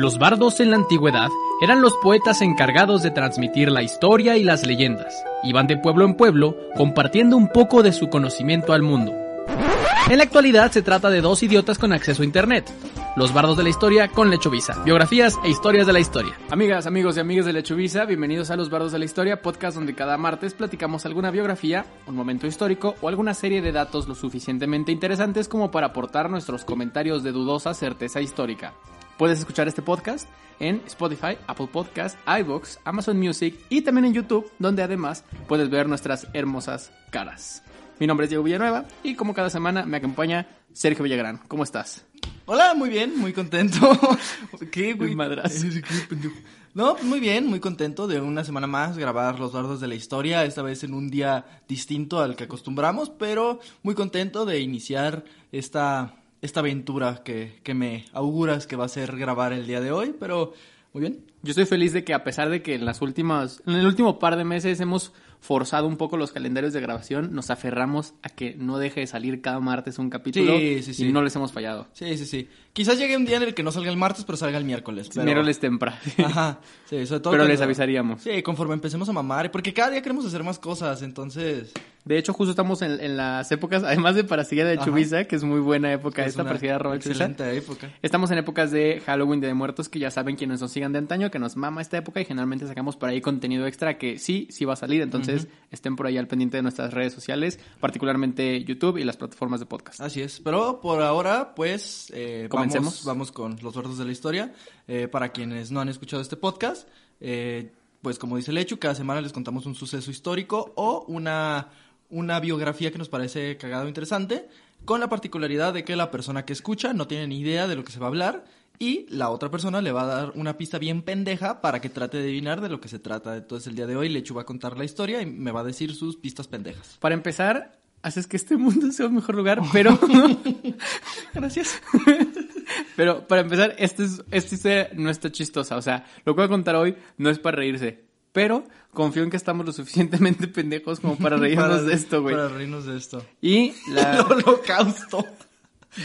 Los bardos en la antigüedad eran los poetas encargados de transmitir la historia y las leyendas. Iban de pueblo en pueblo compartiendo un poco de su conocimiento al mundo. En la actualidad se trata de dos idiotas con acceso a internet. Los bardos de la historia con Lechovisa. Biografías e historias de la historia. Amigas, amigos y amigas de Lechovisa, bienvenidos a Los Bardos de la Historia, podcast donde cada martes platicamos alguna biografía, un momento histórico o alguna serie de datos lo suficientemente interesantes como para aportar nuestros comentarios de dudosa certeza histórica. Puedes escuchar este podcast en Spotify, Apple Podcast, iVoox, Amazon Music y también en YouTube, donde además puedes ver nuestras hermosas caras. Mi nombre es Diego Villanueva y como cada semana me acompaña Sergio Villagrán. ¿Cómo estás? Hola, muy bien, muy contento. ¿Qué, güey? Madras. No, pues muy bien, muy contento de una semana más grabar Los Dardos de la Historia, esta vez en un día distinto al que acostumbramos, pero muy contento de iniciar esta esta aventura que, que me auguras que va a ser grabar el día de hoy, pero muy bien. Yo estoy feliz de que a pesar de que en las últimas, en el último par de meses hemos forzado un poco los calendarios de grabación, nos aferramos a que no deje de salir cada martes un capítulo Sí, sí, sí. y no les hemos fallado. Sí, sí, sí. Quizás llegue un día en el que no salga el martes, pero salga el miércoles. Pero... Miércoles temprano. Ajá, sí, sobre todo Pero les avisaríamos. Sí, conforme empecemos a mamar, porque cada día queremos hacer más cosas, entonces... De hecho, justo estamos en, en las épocas, además de Parasilla de. Chubisa, que es muy buena época es esta, Parasilla de Robert Chubisa. Excelente época. Estamos en épocas de Halloween, de Muertos, que ya saben quienes nos sigan de antaño, que nos mama esta época y generalmente sacamos por ahí contenido extra que sí, sí va a salir. Entonces, estén por ahí al pendiente de nuestras redes sociales, particularmente YouTube y las plataformas de podcast. Así es, pero por ahora, pues, eh, Comencemos. vamos, vamos con los gordos de la historia. Eh, para quienes no han escuchado este podcast, eh, pues como dice Lechu, cada semana les contamos un suceso histórico o una, una biografía que nos parece cagado interesante, con la particularidad de que la persona que escucha no tiene ni idea de lo que se va a hablar y la otra persona le va a dar una pista bien pendeja para que trate de adivinar de lo que se trata. Entonces el día de hoy Lechu va a contar la historia y me va a decir sus pistas pendejas. Para empezar, haces que este mundo sea un mejor lugar, pero... Gracias. pero para empezar, esta es, esta historia no está chistosa. O sea, lo que voy a contar hoy no es para reírse. Pero confío en que estamos lo suficientemente pendejos como para reírnos Para- de esto, güey. Para reírnos de esto. Y la... El holocausto.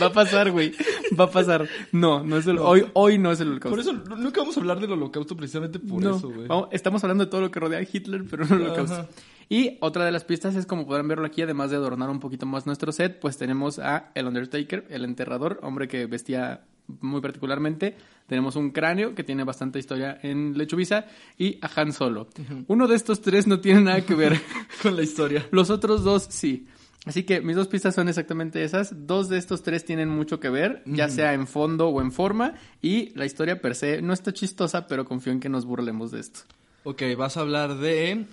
Va a pasar, güey. Va a pasar. No, no es el... Hoy, hoy no es el holocausto. Por eso nu- nunca vamos a hablar del holocausto precisamente por No, eso, güey. estamos hablando de todo lo que rodea a Hitler, pero no el holocausto. Ajá. Y otra de las pistas es, como podrán verlo aquí, además de adornar un poquito más nuestro set, pues tenemos a El Undertaker, el enterrador, hombre que vestía muy particularmente. Tenemos un cráneo que tiene bastante historia en Lechuvisa y a Han Solo. Uno de estos tres no tiene nada que ver. Con la historia. Los otros dos sí. Así que mis dos pistas son exactamente esas. Dos de estos tres tienen mucho que ver, ya sea en fondo o en forma. Y la historia per se no está chistosa, pero confío en que nos burlemos de esto. Ok, vas a hablar de...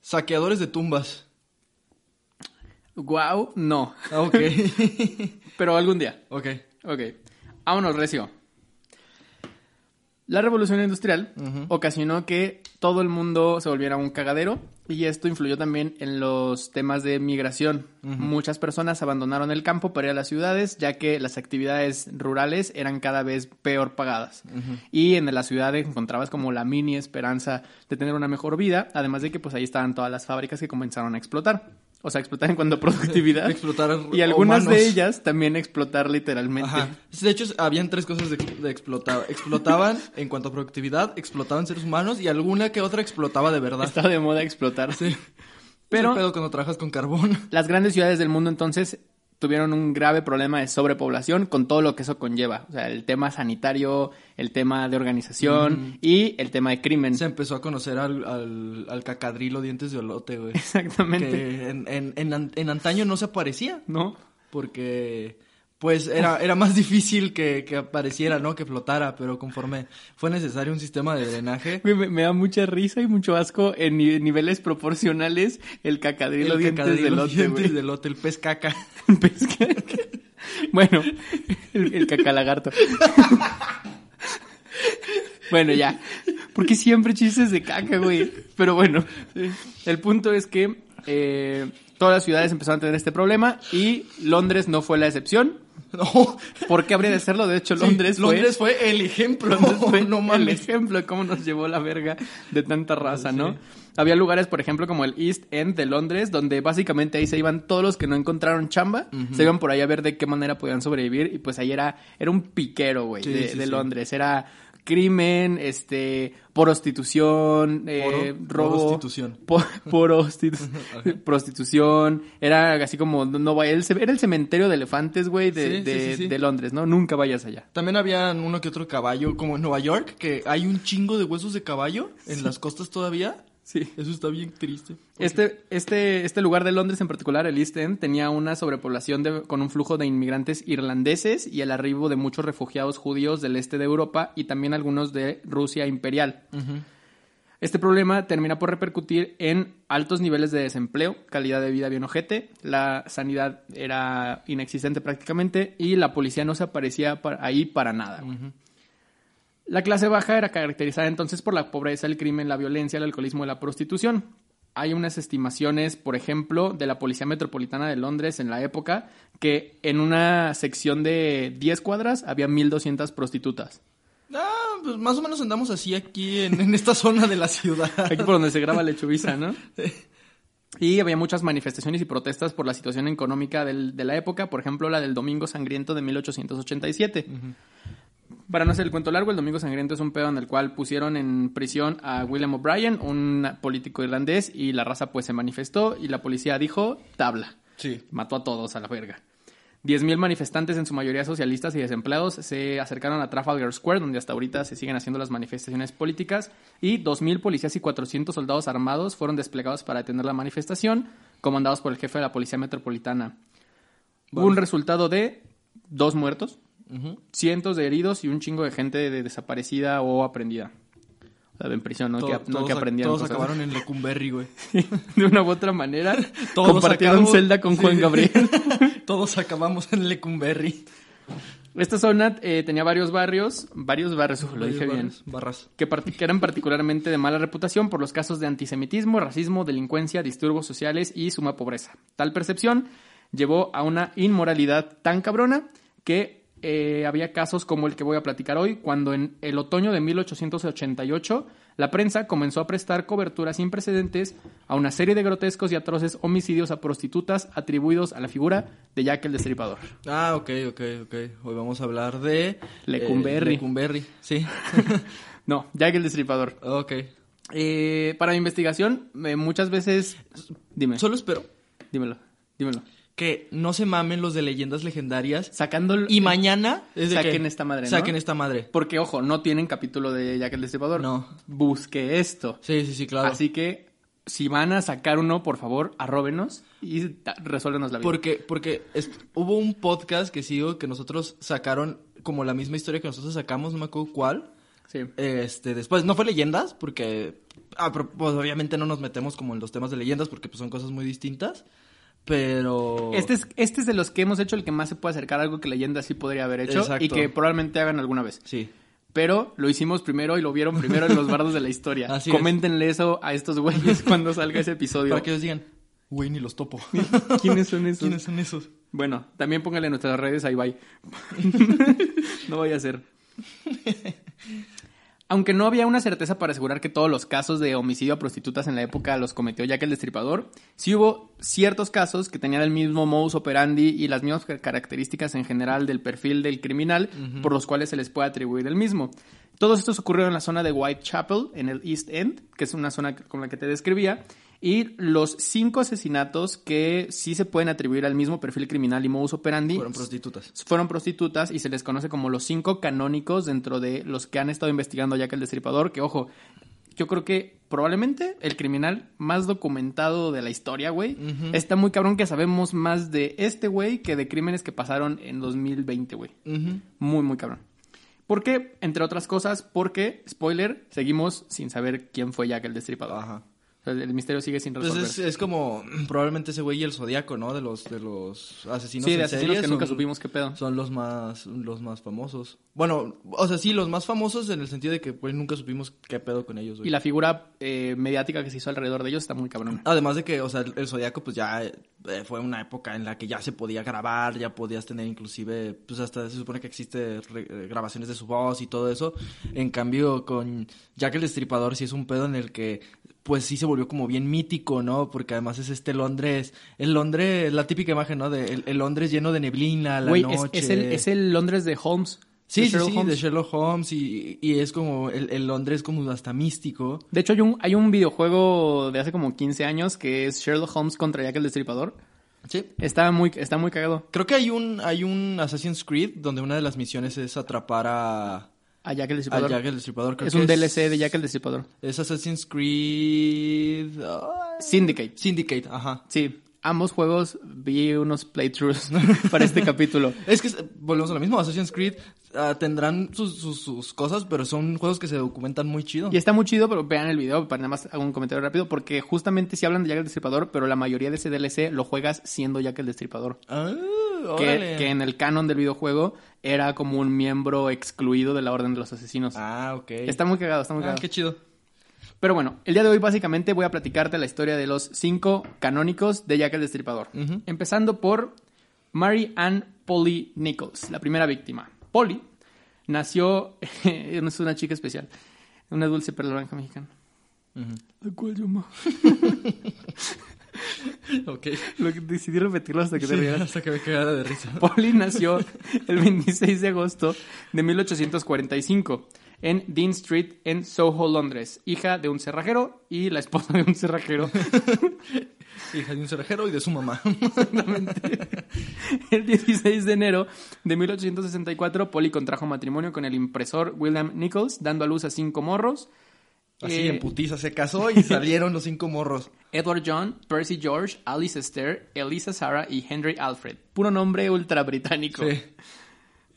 Saqueadores de tumbas. Guau, no. Ah, ok. Pero algún día. ok. Ok. Vámonos, Recio. La revolución industrial ocasionó que todo el mundo se volviera un cagadero y esto influyó también en los temas de migración. Muchas personas abandonaron el campo para ir a las ciudades ya que las actividades rurales eran cada vez peor pagadas. Y en la ciudad encontrabas como la mini esperanza de tener una mejor vida, además de que pues ahí estaban todas las fábricas que comenzaron a explotar. O sea, explotar en cuanto a productividad. Explotar Y algunas humanos. de ellas también explotar literalmente. Ajá. De hecho, habían tres cosas de, de explotar. Explotaban en cuanto a productividad, explotaban seres humanos y alguna que otra explotaba de verdad. Está de moda explotar. Sí. Pero- Pero... pedo cuando trabajas con carbón. Las grandes ciudades del mundo entonces tuvieron un grave problema de sobrepoblación con todo lo que eso conlleva. O sea, el tema sanitario, el tema de organización y el tema de crimen. Se empezó a conocer al, al, al cacadrilo dientes de olote, güey. Exactamente. Que en, en, en antaño no se aparecía. ¿No? porque pues era, era más difícil que, que apareciera, ¿no? Que flotara, pero conforme fue necesario un sistema de drenaje, Me, me da mucha risa y mucho asco en ni- niveles proporcionales el cacadrilo el dientes cacadrilo de lote, dientes de lote, el pez caca. Pesca- bueno, el, el cacalagarto. Bueno, ya. Porque siempre chistes de caca, güey. Pero bueno, el punto es que eh, todas las ciudades empezaron a tener este problema y Londres no fue la excepción. No. ¿Por qué habría de serlo? De hecho, Sí, Londres fue... Londres fue el ejemplo. Londres fue no el ejemplo de cómo nos llevó la verga de tanta raza, ¿no? Había lugares, por ejemplo, como el East End de Londres, donde básicamente ahí se iban todos los que no encontraron chamba, se iban por ahí a ver de qué manera podían sobrevivir y pues ahí era, era un piquero, güey, Sí, de. Londres. Era crimen, este, prostitución, eh, Poro- robo. prostitución. po- prostitu- prostitución. Era así como, no vaya, el ce- era el cementerio de elefantes, güey, de, sí, de- sí, sí. de Londres, ¿no? Nunca vayas allá. También había uno que otro caballo, como en Nueva York, que hay un chingo de huesos de caballo en las costas todavía. Sí. Eso está bien triste. Este, este, este lugar de Londres en particular, el East End, tenía una sobrepoblación de- con un flujo de inmigrantes irlandeses y el arribo de muchos refugiados judíos del este de Europa y también algunos de Rusia imperial. Este problema termina por repercutir en altos niveles de desempleo, calidad de vida bien ojete, la sanidad era inexistente prácticamente y la policía no se aparecía pa- ahí para nada. La clase baja era caracterizada entonces por la pobreza, el crimen, la violencia, el alcoholismo y la prostitución. Hay unas estimaciones, por ejemplo, de la Policía Metropolitana de Londres en la época, que en una sección de 10 cuadras había 1.200 prostitutas. Ah, pues más o menos andamos así aquí en, en esta zona de la ciudad. Aquí por donde se graba Lechubiza, ¿no? Y había muchas manifestaciones y protestas por la situación económica del- de la época, por ejemplo, la del Domingo Sangriento de 1887. Para no hacer el cuento largo, el Domingo Sangriento es un pedo en el cual pusieron en prisión a William O'Brien, un político irlandés, y la raza pues se manifestó y la policía dijo tabla. Sí. Mató a todos a la verga. 10.000 manifestantes, en su mayoría socialistas y desempleados, se acercaron a Trafalgar Square, donde hasta ahorita se siguen haciendo las manifestaciones políticas, y 2.000 policías y 400 soldados armados fueron desplegados para detener la manifestación, comandados por el jefe de la Policía Metropolitana. Hubo un resultado de dos muertos, cientos de heridos y un chingo de gente de desaparecida o aprendida. O sea, en prisión, no, Todo- que, no todos, que aprendían todos cosas. acabaron en Lecumberri, güey. De una u otra manera, Todos compartieron celda con Juan. Gabriel. todos acabamos en Lecumberri. Esta zona eh, tenía varios barrios, varios barrios, uf, lo dije bien, Barras. que, que eran particularmente de mala reputación por los casos de antisemitismo, racismo, delincuencia, disturbios sociales y suma pobreza. Tal percepción llevó a una inmoralidad tan cabrona que eh, había casos como el que voy a platicar hoy, cuando en el otoño de 1888 la prensa comenzó a prestar cobertura sin precedentes a una serie de grotescos y atroces homicidios a prostitutas atribuidos a la figura de Jack el Destripador. Ah, ok, ok, ok. Hoy vamos a hablar de... Lecumberri. eh, Lecumberri, sí. No, Jack el Destripador. ok. Eh, para mi investigación, eh, muchas veces... Dime, Solo espero dímelo, dímelo. Que no se mamen los de leyendas legendarias. Sacando... Y mañana... es de Saquen que esta madre, ¿no? Saquen esta madre. Porque, ojo, no tienen capítulo de Jack el Destripador. No. Busque esto. Sí, sí, sí, claro. Así que, si van a sacar uno, por favor, arróbenos y resuélvenos la vida. Porque, porque hubo un podcast que sigo que nosotros sacaron como la misma historia que nosotros sacamos, no me acuerdo cuál. Sí. Este, después, no fue leyendas, porque ah, pero, pues, obviamente no nos metemos como en los temas de leyendas porque pues, son cosas muy distintas. Pero. Este es, este es de los que hemos hecho el que más se puede acercar a algo que leyenda sí podría haber hecho Exacto. y que probablemente hagan alguna vez. Sí. Pero lo hicimos primero y lo vieron primero en los bardos de la historia. Así es. Coméntenle eso a estos güeyes cuando salga ese episodio. Para que ellos digan, güey, ni los topo. ¿Quiénes son esos? ¿Quiénes son esos? Bueno, también pónganle en nuestras redes ahí bye. no vaya a ser. Aunque no había una certeza para asegurar que todos los casos de homicidio a prostitutas en la época los cometió Jack el Destripador, sí hubo ciertos casos que tenían el mismo modus operandi y las mismas ca- características en general del perfil del criminal por los cuales se les puede atribuir el mismo. Todos estos ocurrieron en la zona de Whitechapel, en el East End, que es una zona con la que te describía, y los cinco asesinatos que sí se pueden atribuir al mismo perfil criminal y modus operandi Fueron prostitutas. fueron prostitutas y se les conoce como los cinco canónicos dentro de los que han estado investigando ya que el Destripador, que ojo, yo creo que probablemente el criminal más documentado de la historia, güey. Está muy cabrón que sabemos más de este güey que de crímenes que pasaron en 2020, güey. Ujú. Muy, muy cabrón. ¿Por qué? Entre otras cosas, porque, spoiler, seguimos sin saber quién fue Jack el Destripador. Ajá. O sea, el misterio sigue sin resolver. Entonces es, es como probablemente ese güey y el Zodíaco, ¿no? De los de los asesinos sí, de asesinos que nunca supimos qué pedo. Son los más los más famosos. Bueno, o sea, sí, los más famosos en el sentido de que pues nunca supimos qué pedo con ellos, güey. Y la figura eh, mediática que se hizo alrededor de ellos está muy cabrona. Además de que, o sea, el, el Zodíaco pues ya eh, fue una época en la que ya se podía grabar, ya podías tener inclusive, pues hasta se supone que existe re- eh, grabaciones de su voz y todo eso. En cambio, con Jack el Destripador sí es un pedo en el que pues sí se volvió como bien mítico, ¿no? Porque además es este Londres, el Londres, la típica imagen, ¿no? De el, el Londres lleno de neblina, la es, noche. es el, es el Londres de Holmes. Sí, sí, sí, de Sherlock Holmes y, y es como el, el Londres como hasta místico. De hecho, hay un, hay un videojuego de hace como 15 años que es Sherlock Holmes contra Jack el Destripador. Sí. Está muy, está muy cagado. Creo que hay un, hay un Assassin's Creed donde una de las misiones es atrapar a, A Jack el a Destripador. Jack el Destripador. Creo es que un DLC de Jack el Destripador. Es Assassin's Creed... Syndicate. Syndicate, ajá. Sí, ambos juegos vi unos playthroughs para este capítulo. Es que volvemos a lo mismo, Assassin's Creed ah, tendrán sus, sus, sus cosas, pero son juegos que se documentan muy chido. Y está muy chido, pero vean el video, para nada más hago un comentario rápido, porque justamente si hablan de Jack el Destripador, pero la mayoría de ese DLC lo juegas siendo Jack el Destripador. Ah, Que, que en el canon del videojuego era como un miembro excluido de la Orden de los Asesinos. Ah, ok. Está muy cagado, está muy Ah, cagado. qué chido. Pero bueno, el día de hoy básicamente voy a platicarte la historia de los cinco canónicos de Jack el Destripador. Empezando por Mary Ann Polly Nichols, la primera víctima. Polly nació, es una chica especial, una dulce perla blanca mexicana. La cual yo amo. Ok. Lo que decidí repetirlo hasta que te Sí, rieras. hasta que me cagara de risa. Polly nació el 26 de agosto de 1845 en Dean Street en Soho, Londres, hija de un cerrajero y la esposa de un cerrajero. Hija de un cerrajero y de su mamá. El 16 de enero de 1864, Polly contrajo matrimonio con el impresor William Nichols, dando a luz a cinco morros. Así Eh, en putiza se casó y salieron los cinco morros. Edward John, Percy George, Alice Esther, Elisa Sarah y Henry Alfred. Puro nombre ultra británico. Sí.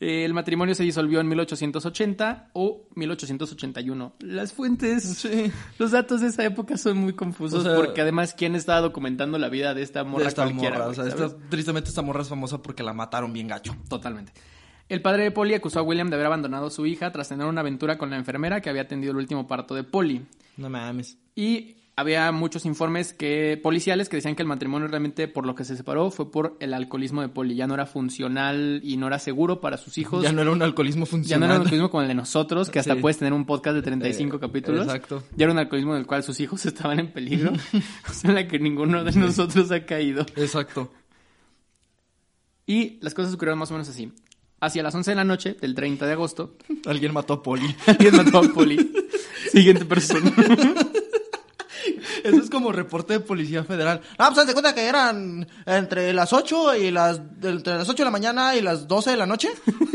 El matrimonio se disolvió en 1880 o 1881. Las fuentes, Sí. los datos de esa época son muy confusos O sea- porque además, ¿quién estaba documentando la vida de esta morra de esta cualquiera? morra. O sea, tristemente esta morra es famosa porque la mataron bien gacho. Totalmente. El padre de Polly acusó a William de haber abandonado a su hija tras tener una aventura con la enfermera que había atendido el último parto de Polly. No mames. Y había muchos informes que policiales que decían que el matrimonio realmente por lo que se separó fue por el alcoholismo de Polly. Ya no era funcional y no era seguro para sus hijos. Ya no era un alcoholismo Ya no funcional. era un alcoholismo como el de nosotros, que hasta Sí. puedes tener un podcast de 35 Eh, capítulos. exacto. Ya era un alcoholismo en el cual sus hijos estaban en peligro. o sea, en la que ninguno de nosotros ha caído. Exacto. Y las cosas ocurrieron más o menos así. Hacia las 11 de la noche del 30 de agosto, Alguien mató a Poli. alguien mató a Polly. Siguiente persona. Eso es como reporte de Policía Federal. Ah, pues haz de cuenta que eran entre las 8 y las... Entre las 8 de la mañana y las 12 de la noche.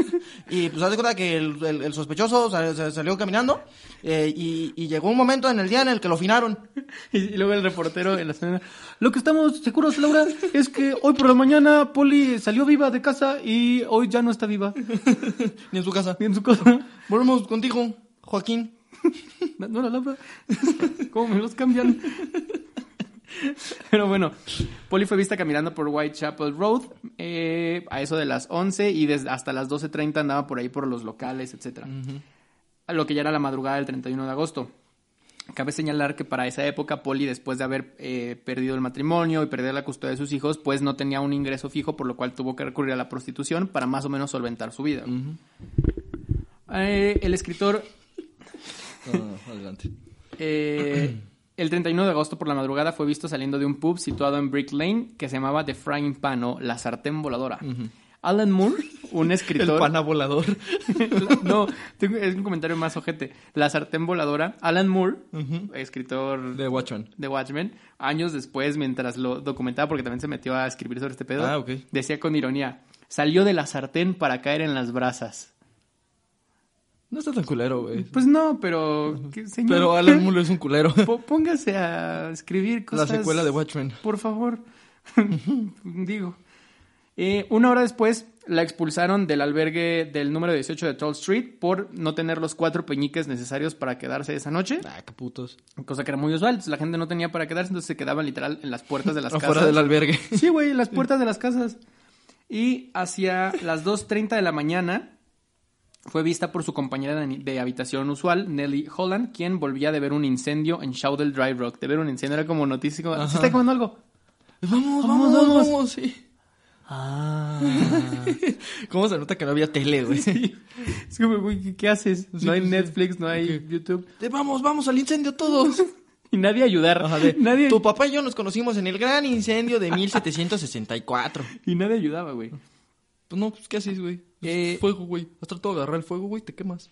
Y pues haz de cuenta que el, el- el sospechoso sal- se salió caminando eh, y, y llegó un momento en el día en el que lo finaron. Y, y luego el reportero en la escena. Lo que estamos seguros, Laura, es que hoy por la mañana Polly salió viva de casa y hoy ya no está viva. Ni en su casa. Y en su casa. Volvemos contigo, Joaquín. No, no, la Laura. ¿Cómo me los cambian? Pero bueno, Polly fue vista caminando por Whitechapel Road eh, a eso de las 11 y desde hasta las 12.30 andaba por ahí por los locales. A lo que ya era la madrugada del 31 de agosto. Cabe señalar que para esa época Polly, después de haber eh, perdido el matrimonio y perder la custodia de sus hijos, pues no tenía un ingreso fijo, por lo cual tuvo que recurrir a la prostitución para más o menos solventar su vida. Eh, el escritor adelante. eh, el 31 de agosto por la madrugada fue visto saliendo de un pub situado en Brick Lane que se llamaba The Frying Pan o La Sartén Voladora. Alan Moore, un El escritor... pana volador. no, es un comentario más ojete. La Sartén Voladora, Alan Moore, escritor De Watchman. de Watchmen, años después, mientras lo documentaba, porque también se metió a escribir sobre este pedo, Ah, decía con ironía, salió de la sartén para caer en las brasas. No está tan culero, güey. Pues no, pero... ¿qué, señor? Pero Alan Moore es un culero. Póngase a escribir La cosas. secuela de Watchmen. Por favor. Digo. Eh, una hora después la expulsaron del albergue del número 18 de Toll Street por no tener los cuatro peñiques necesarios para quedarse esa noche. Ah, qué putos. Cosa que era muy usual. Entonces, la gente no tenía para quedarse, entonces se quedaban literal en las puertas de las Afuera casas. del albergue. Sí, güey, en las puertas de las casas. Y hacia las 2.30 de la mañana fue vista por su compañera de, habitación usual, Nellie Holland, quien volvía de ver un incendio en Shoudel Drive Rock. De ver un incendio era como noticia. como, ¿Se está comiendo algo? Vamos, Vamos, vamos, vamos. sí. Ah. ¿Cómo se nota que no había tele, güey? es como, güey, ¿qué- ¿qué haces? No hay. Netflix, no hay. YouTube. De, vamos, vamos al incendio todos. Y nadie ayudar. Ajá, de, nadie, Tu papá y yo nos conocimos en el gran incendio de 1764. y nadie ayudaba, güey. Pues no, pues ¿qué haces, güey? Eh, Fuego, güey. Has tratado de agarrar el fuego, güey, te quemas.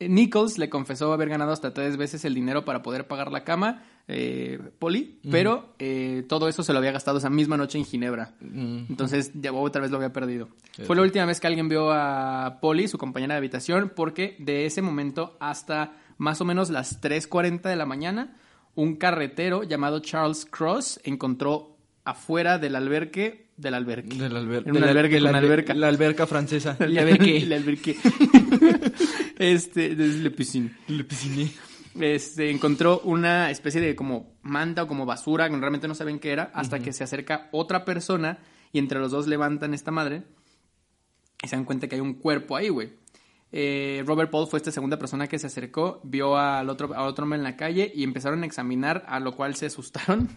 Eh, Nichols le confesó haber ganado hasta tres veces el dinero para poder pagar la cama, eh, Polly, pero eh, todo eso se lo había gastado esa misma noche en Ginebra. Mm. Entonces ya otra vez lo había perdido. Fue la última vez que alguien vio a Polly, su compañera de habitación, porque de ese momento hasta más o menos las 3.40 de la mañana, un carretero llamado Charles Cross encontró afuera del albergue, del albergue. Del albergue. En un albergue con la, alberca. La alberca francesa. El Y a ver qué. El albergue. este, desde Le Piscine. Le pisciné. Este, encontró una especie de como manta o como basura, que realmente no saben qué era, hasta que se acerca otra persona y entre los dos levantan esta madre y se dan cuenta que hay un cuerpo ahí, güey. Eh, Robert Paul fue esta segunda persona que se acercó, vio al otro, a otro hombre en la calle y empezaron a examinar, a lo cual se asustaron.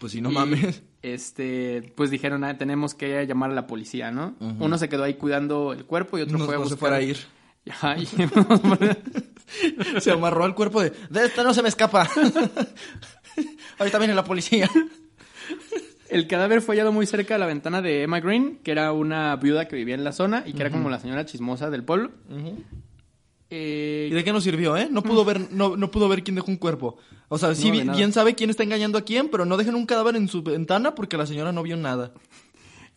Pues si no Y, mames. Este, pues dijeron, ah, tenemos que llamar a la policía, ¿no? Uno se quedó ahí cuidando el cuerpo y otro No, fue a no se buscar. fuera a ir. Se amarró al cuerpo de... De esta no se me escapa. Ahorita viene la policía. El cadáver fue hallado muy cerca de la ventana de Emma Green, que era una viuda que vivía en la zona y que era como la señora chismosa del pueblo. Eh, ¿Y de qué nos sirvió, eh? No pudo ver, no, no pudo ver quién dejó un cuerpo. O sea, sí No, nada. bien sabe quién está engañando a quién, pero no dejen un cadáver en su ventana porque la señora no vio nada.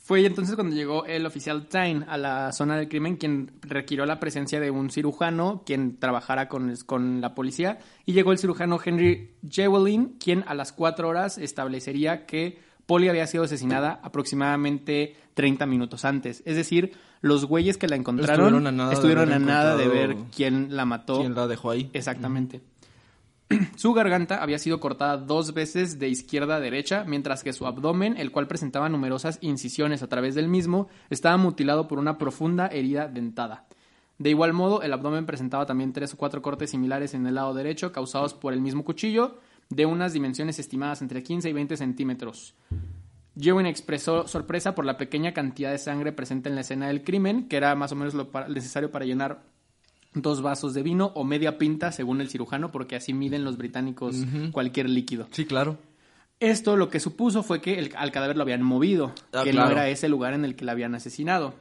Fue entonces cuando llegó el oficial Tyne a la zona del crimen, quien requirió la presencia de un cirujano, quien trabajara con, con la policía, y llegó el cirujano Henry Jewelin, quien a las cuatro horas establecería que Polly había sido asesinada aproximadamente 30 minutos antes. Es decir, los güeyes que la encontraron Estuvieron a nada de estuvieron haber a nada de ver quién la mató. ¿Quién la dejó ahí? Exactamente. Su garganta había sido cortada dos veces de izquierda a derecha, mientras que su abdomen, el cual presentaba numerosas incisiones a través del mismo, estaba mutilado por una profunda herida dentada. De igual modo, el abdomen presentaba también tres o cuatro cortes similares en el lado derecho, causados por el mismo cuchillo, de unas dimensiones estimadas entre 15 y 20 centímetros. Jewin expresó sorpresa por la pequeña cantidad de sangre presente en la escena del crimen, que era más o menos lo necesario para llenar dos vasos de vino o media pinta, según el cirujano, porque así miden los británicos cualquier líquido. Sí, claro. Esto lo que supuso fue que el- al cadáver lo habían movido, Ah, que claro. no era ese lugar en el que la habían asesinado.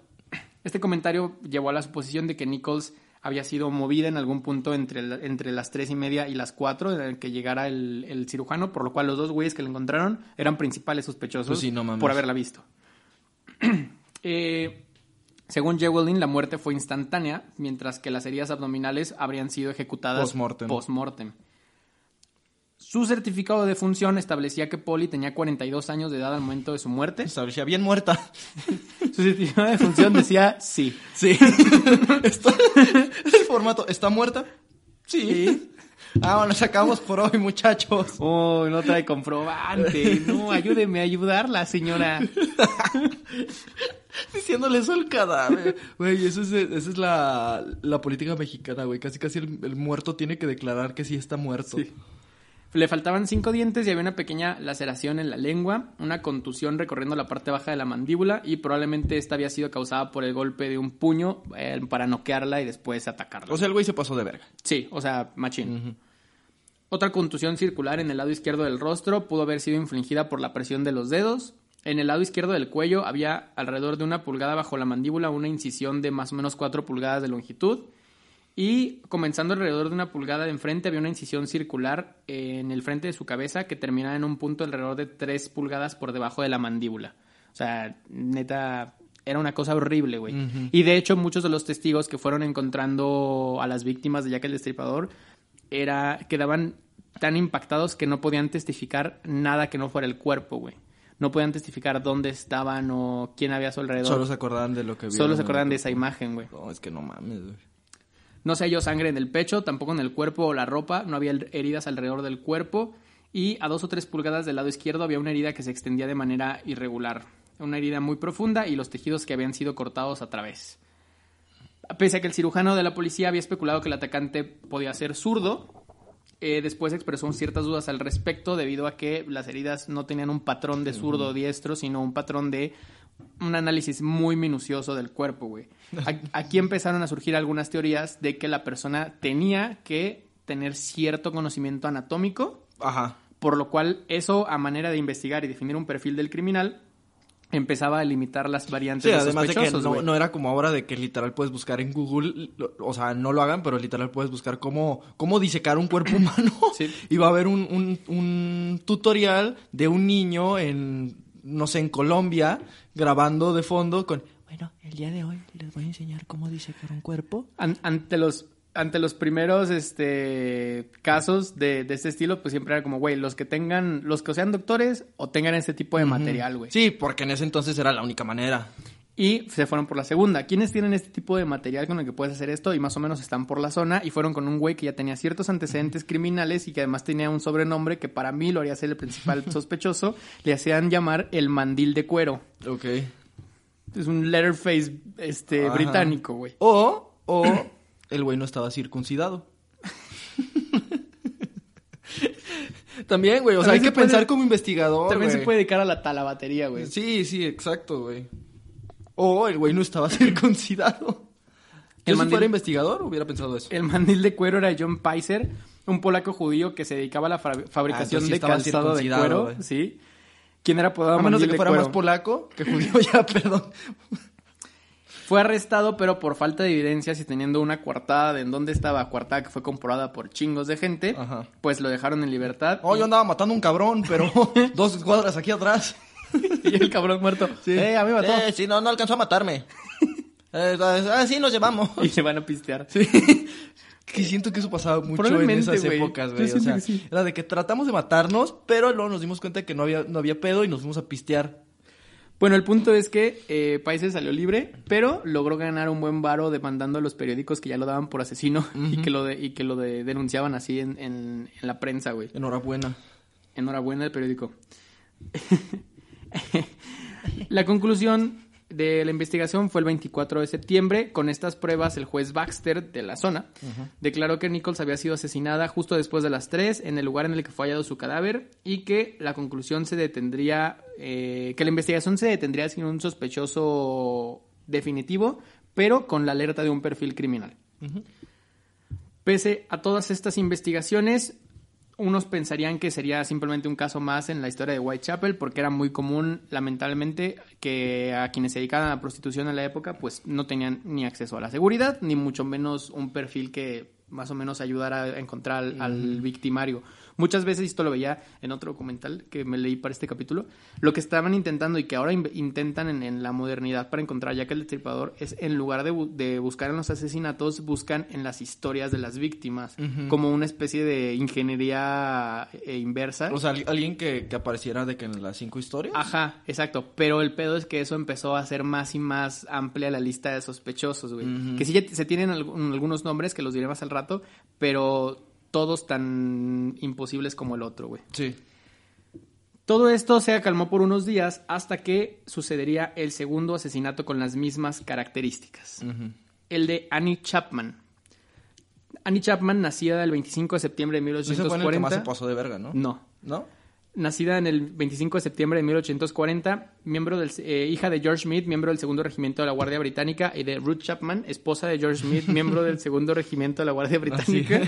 Este comentario llevó a la suposición de que Nichols había sido movida en algún punto entre, entre las tres y media y las cuatro en el que llegara el, el cirujano, por lo cual los dos güeyes que la encontraron eran principales sospechosos Pues sí, no mames. por haberla visto. Eh, según Jewelin, la muerte fue instantánea, mientras que las heridas abdominales habrían sido ejecutadas Postmortem. postmortem. Su certificado de función establecía que Polly tenía 42 años de edad al momento de su muerte. Establecía bien muerta. Su certificado de función decía sí. Sí. Está- el formato, ¿está muerta? Sí. Ah, bueno, sacamos por hoy, muchachos. Oh, no trae comprobante. No, ayúdeme a ayudarla, señora. Diciéndole eso al cadáver. Güey, eso es, esa es la, la política mexicana, güey. Casi, casi el, el muerto tiene que declarar que sí está muerto. Sí. Le faltaban cinco dientes y había una pequeña laceración en la lengua, una contusión recorriendo la parte baja de la mandíbula y probablemente esta había sido causada por el golpe de un puño eh, para noquearla y después atacarla. O sea, el güey se pasó de verga. Sí, o sea, machín. Otra contusión circular en el lado izquierdo del rostro pudo haber sido infligida por la presión de los dedos. En el lado izquierdo del cuello había alrededor de una pulgada bajo la mandíbula una incisión de más o menos 4 pulgadas de longitud. Y comenzando alrededor de una pulgada de enfrente había una incisión circular en el frente de su cabeza que terminaba en un punto alrededor de 3 pulgadas por debajo de la mandíbula. O sea, neta, era una cosa horrible, güey. Y de hecho, muchos de los testigos que fueron encontrando a las víctimas de Jack el Destripador era, quedaban tan impactados que no podían testificar nada que no fuera el cuerpo, güey. no podían testificar dónde estaban o quién había a su alrededor. Solo se acordaban de lo que vieron. Solo se acordaban de esa imagen, güey. No, es que no mames, güey. No se halló sangre en el pecho, tampoco en el cuerpo o la ropa, no había heridas alrededor del cuerpo y a dos o tres pulgadas del lado izquierdo había una herida que se extendía de manera irregular. Una herida muy profunda y los tejidos que habían sido cortados a través. Pese a que el cirujano de la policía había especulado que el atacante podía ser zurdo, eh, después expresó ciertas dudas al respecto debido a que las heridas no tenían un patrón de zurdo o diestro, sino un patrón de un análisis muy minucioso del cuerpo, güey. Aquí empezaron a surgir algunas teorías de que la persona tenía que tener cierto conocimiento anatómico, Ajá. por lo cual eso, a manera de investigar y definir un perfil del criminal, empezaba a limitar las variantes Sí, de además de que no, era como ahora de que literal puedes buscar en Google, o sea, no lo hagan, pero literal puedes buscar cómo, cómo disecar un cuerpo humano. Sí. Y va a haber un, un, un tutorial de un niño en, no sé, en Colombia, grabando de fondo con... Bueno, el día de hoy les voy a enseñar cómo disecar un cuerpo. An- ante los ante los primeros este casos de, de este estilo pues siempre era como güey los que tengan los que sean doctores o tengan este tipo de material güey Sí, porque en ese entonces era la única manera. Y se fueron por la segunda quiénes tienen este tipo de material con el que puedes hacer esto y más o menos están por la zona y fueron con un güey que ya tenía ciertos antecedentes criminales y que además tenía un sobrenombre que para mí lo haría ser el principal sospechoso le hacían llamar el mandil de cuero Ok. es un letterface este Ajá. británico güey O, o el güey no estaba circuncidado. También, güey, o sea, hay se que pensar como investigador, también se puede dedicar a la talabatería güey Sí, sí, exacto, güey. O el güey no estaba circuncidado. El Yo si mandil- fuera investigador hubiera pensado eso. El mandil de cuero era John Peiser, un polaco judío que se dedicaba a la Ah, fabricación entonces sí de calzado de cuero, sí. ¿Quién era apodado A menos de que fuera cuero? más polaco que judío, ya, perdón. Fue arrestado, pero por falta de evidencias y teniendo una coartada de en dónde estaba, coartada que fue comprobada por chingos de gente, Ajá. pues lo dejaron en libertad. Oh, yo andaba matando a un cabrón, pero dos cuadras aquí atrás. y el cabrón muerto. Eh, a mí mató. Eh, sí, no, no alcanzó a matarme. Eh, ah, sí, nos llevamos. Y se van a pistear. Que siento que eso pasaba mucho en esas épocas, güey. O sea, que sí. era de que tratamos de matarnos, pero luego nos dimos cuenta que no había, no había pedo y nos fuimos a pistear. Bueno, el punto es que eh, Paiser salió libre, pero logró ganar un buen varo demandando a los periódicos que ya lo daban por asesino y que lo de- y que lo de- denunciaban así en, en- en la prensa, güey. Enhorabuena. Enhorabuena el periódico. la conclusión de la investigación fue el 24 de septiembre. Con estas pruebas, el juez Baxter de la zona declaró que Nichols había sido asesinada justo después de las 3 en el lugar en el que fue hallado su cadáver y que la conclusión se detendría, eh, que la investigación se detendría sin un sospechoso definitivo, pero con la alerta de un perfil criminal. Pese a todas estas investigaciones, unos pensarían que sería simplemente un caso más en la historia de Whitechapel, porque era muy común, lamentablemente, que a quienes se dedicaban a la prostitución en la época, pues no tenían ni acceso a la seguridad, ni mucho menos un perfil que más o menos ayudara a encontrar al, al victimario. Muchas veces, y esto lo veía en otro documental que me leí para este capítulo, lo que estaban intentando y que ahora in- intentan en, en la modernidad para encontrar ya que el destripador es en lugar de, bu- de buscar en los asesinatos, buscan en las historias de las víctimas, como una especie de ingeniería eh, inversa. O sea, al- alguien que, que apareciera de que en las cinco historias. Ajá, exacto. Pero el pedo es que eso empezó a ser más y más amplia la lista de sospechosos, güey. Que sí se tienen alg- algunos nombres que los diré más al rato, pero todos tan imposibles como el otro, güey. Sí. Todo esto se acalmó por unos días hasta que sucedería el segundo asesinato con las mismas características. El de Annie Chapman. Annie Chapman, nacida el 25 de septiembre de Ese fue el que más se 1840. pasó de verga, ¿no? No. ¿No? Nacida en el 25 de septiembre de 1840, miembro del, eh, hija de George Smith, miembro del segundo regimiento de la Guardia Británica, y de Ruth Chapman, esposa de George Smith, miembro del segundo regimiento de la Guardia Británica.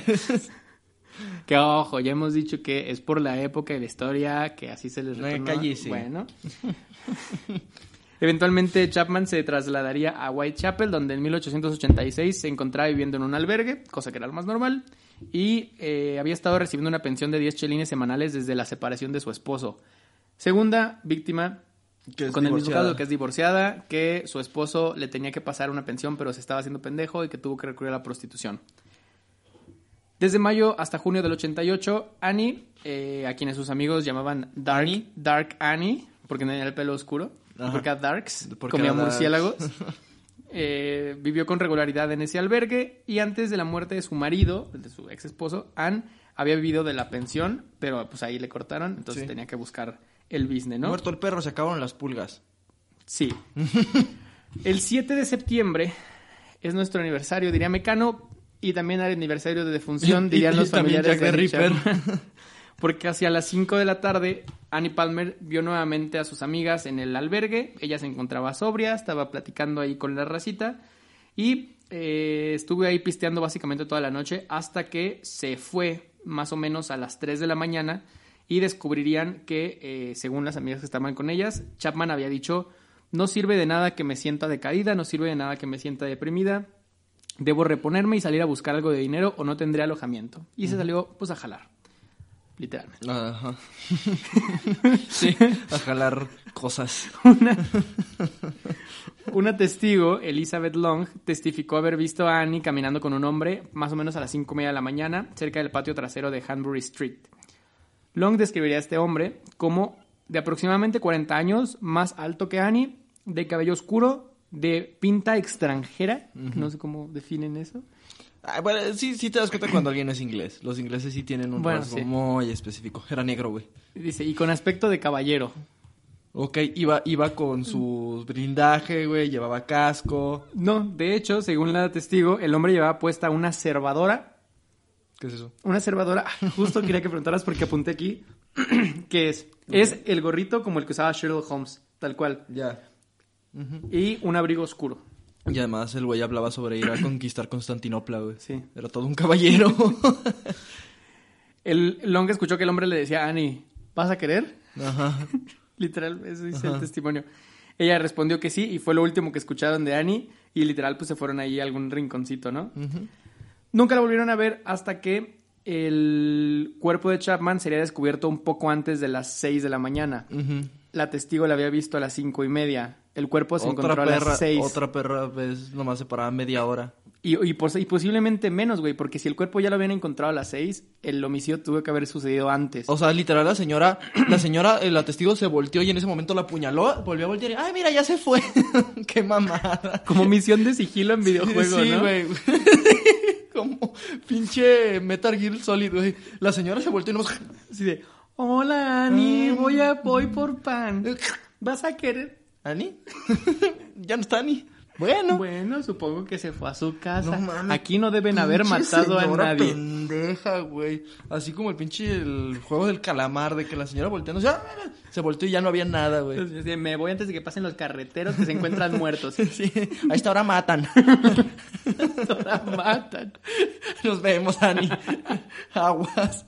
que ojo, ya hemos dicho que es por la época y la historia que así se les retornó. Bueno. Eventualmente Chapman se trasladaría a Whitechapel, donde en 1886 se encontraba viviendo en un albergue, cosa que era lo más normal, y eh, había estado recibiendo una pensión de 10 chelines semanales desde la separación de su esposo. Segunda víctima Que con el mismo caso, que es divorciada, que su esposo le tenía que pasar una pensión, pero se estaba haciendo pendejo y que tuvo que recurrir a la prostitución. Desde mayo hasta junio del 88, Annie, eh, a quienes sus amigos llamaban Dark, Dark Annie, porque tenía el pelo oscuro, Ajá. porque era darks, Porque comía era murciélagos. Eh, vivió con regularidad en ese albergue y antes de la muerte de su marido, de su ex esposo, Anne, había vivido de la pensión, pero pues ahí le cortaron, entonces Sí. tenía que buscar el business, ¿no? Muerto el perro, se acabaron las pulgas. Sí. El 7 de septiembre es nuestro aniversario, diría Mecano, y también el aniversario de defunción, dirían y los familiares de Richard. Ripper. Porque hacia las 5 de la tarde, Annie Palmer vio nuevamente a sus amigas en el albergue. Ella se encontraba sobria, estaba platicando ahí con la racita. Y eh, estuve ahí pisteando básicamente toda la noche hasta que se fue más o menos a las 3 de la mañana y descubrirían que, eh, según las amigas que estaban con ellas, Chapman había dicho, no sirve de nada que me sienta decaída, no sirve de nada que me sienta deprimida, debo reponerme y salir a buscar algo de dinero o no tendré alojamiento. Y se salió pues a jalar, literalmente. Ajá. sí, a jalar cosas. Una testigo, Elizabeth Long, testificó haber visto a Annie caminando con un hombre más o menos a las cinco y media de la mañana cerca del patio trasero de Hanbury Street. Long describiría a este hombre como de aproximadamente 40 años, más alto que Annie, de cabello oscuro, de pinta extranjera, no sé cómo definen eso. Ah, bueno, sí, sí te das cuenta cuando alguien es inglés. Los ingleses sí tienen un Bueno, rasgo sí. muy específico. Era negro, güey. Dice, y con aspecto de caballero. Ok, iba, iba con su blindaje, güey, llevaba casco. No, de hecho, según la testigo, el hombre llevaba puesta una cervadora ¿Qué es eso? Una cervadora, justo quería que preguntaras porque apunté aquí, que es, es el gorrito como el que usaba Sherlock Holmes, tal cual, Ya. Y un abrigo oscuro. Y además el güey hablaba sobre ir a conquistar Constantinopla, güey. Sí. Era todo un caballero. El Long escuchó que el hombre le decía a Annie, ¿vas a querer? Ajá. Literal, eso dice el testimonio. Ella respondió que sí y fue lo último que escucharon de Annie y literal pues se fueron ahí a algún rinconcito, ¿no? Nunca la volvieron a ver hasta que el cuerpo de Chapman sería descubierto un poco antes de las 6 de la mañana. Ujú. La testigo la había visto a las cinco y media. El cuerpo se Otra encontró a perra, las seis. otra perra, pues, nomás se paraba media hora. Y, y, pos- y posiblemente menos, güey, porque si el cuerpo ya lo habían encontrado a las seis, el homicidio tuvo que haber sucedido antes. O sea, literal, la señora, la señora, eh, la testigo se volteó y en ese momento la apuñaló, volvió a voltear y, ay, mira, ya se fue. Qué mamada. Como misión de sigilo en videojuego, sí, ¿no? güey. Como pinche Metal Gear Solid, güey. La señora se volteó y nos... Así de, hola, Ani, voy a voy por pan. ¿Vas a querer? ¿Ani? ya no está Ani. Bueno. Bueno, supongo que se fue a su casa. No Aquí no deben haber matado a nadie. pendeja, güey. Así como el pinche el juego del calamar, de que la señora volteando, o sea, se volteó y ya no había nada, güey. Me voy antes de que pasen los carreteros que se encuentran muertos. Sí, a esta hora matan. La matan. Nos vemos, Ani. Aguas.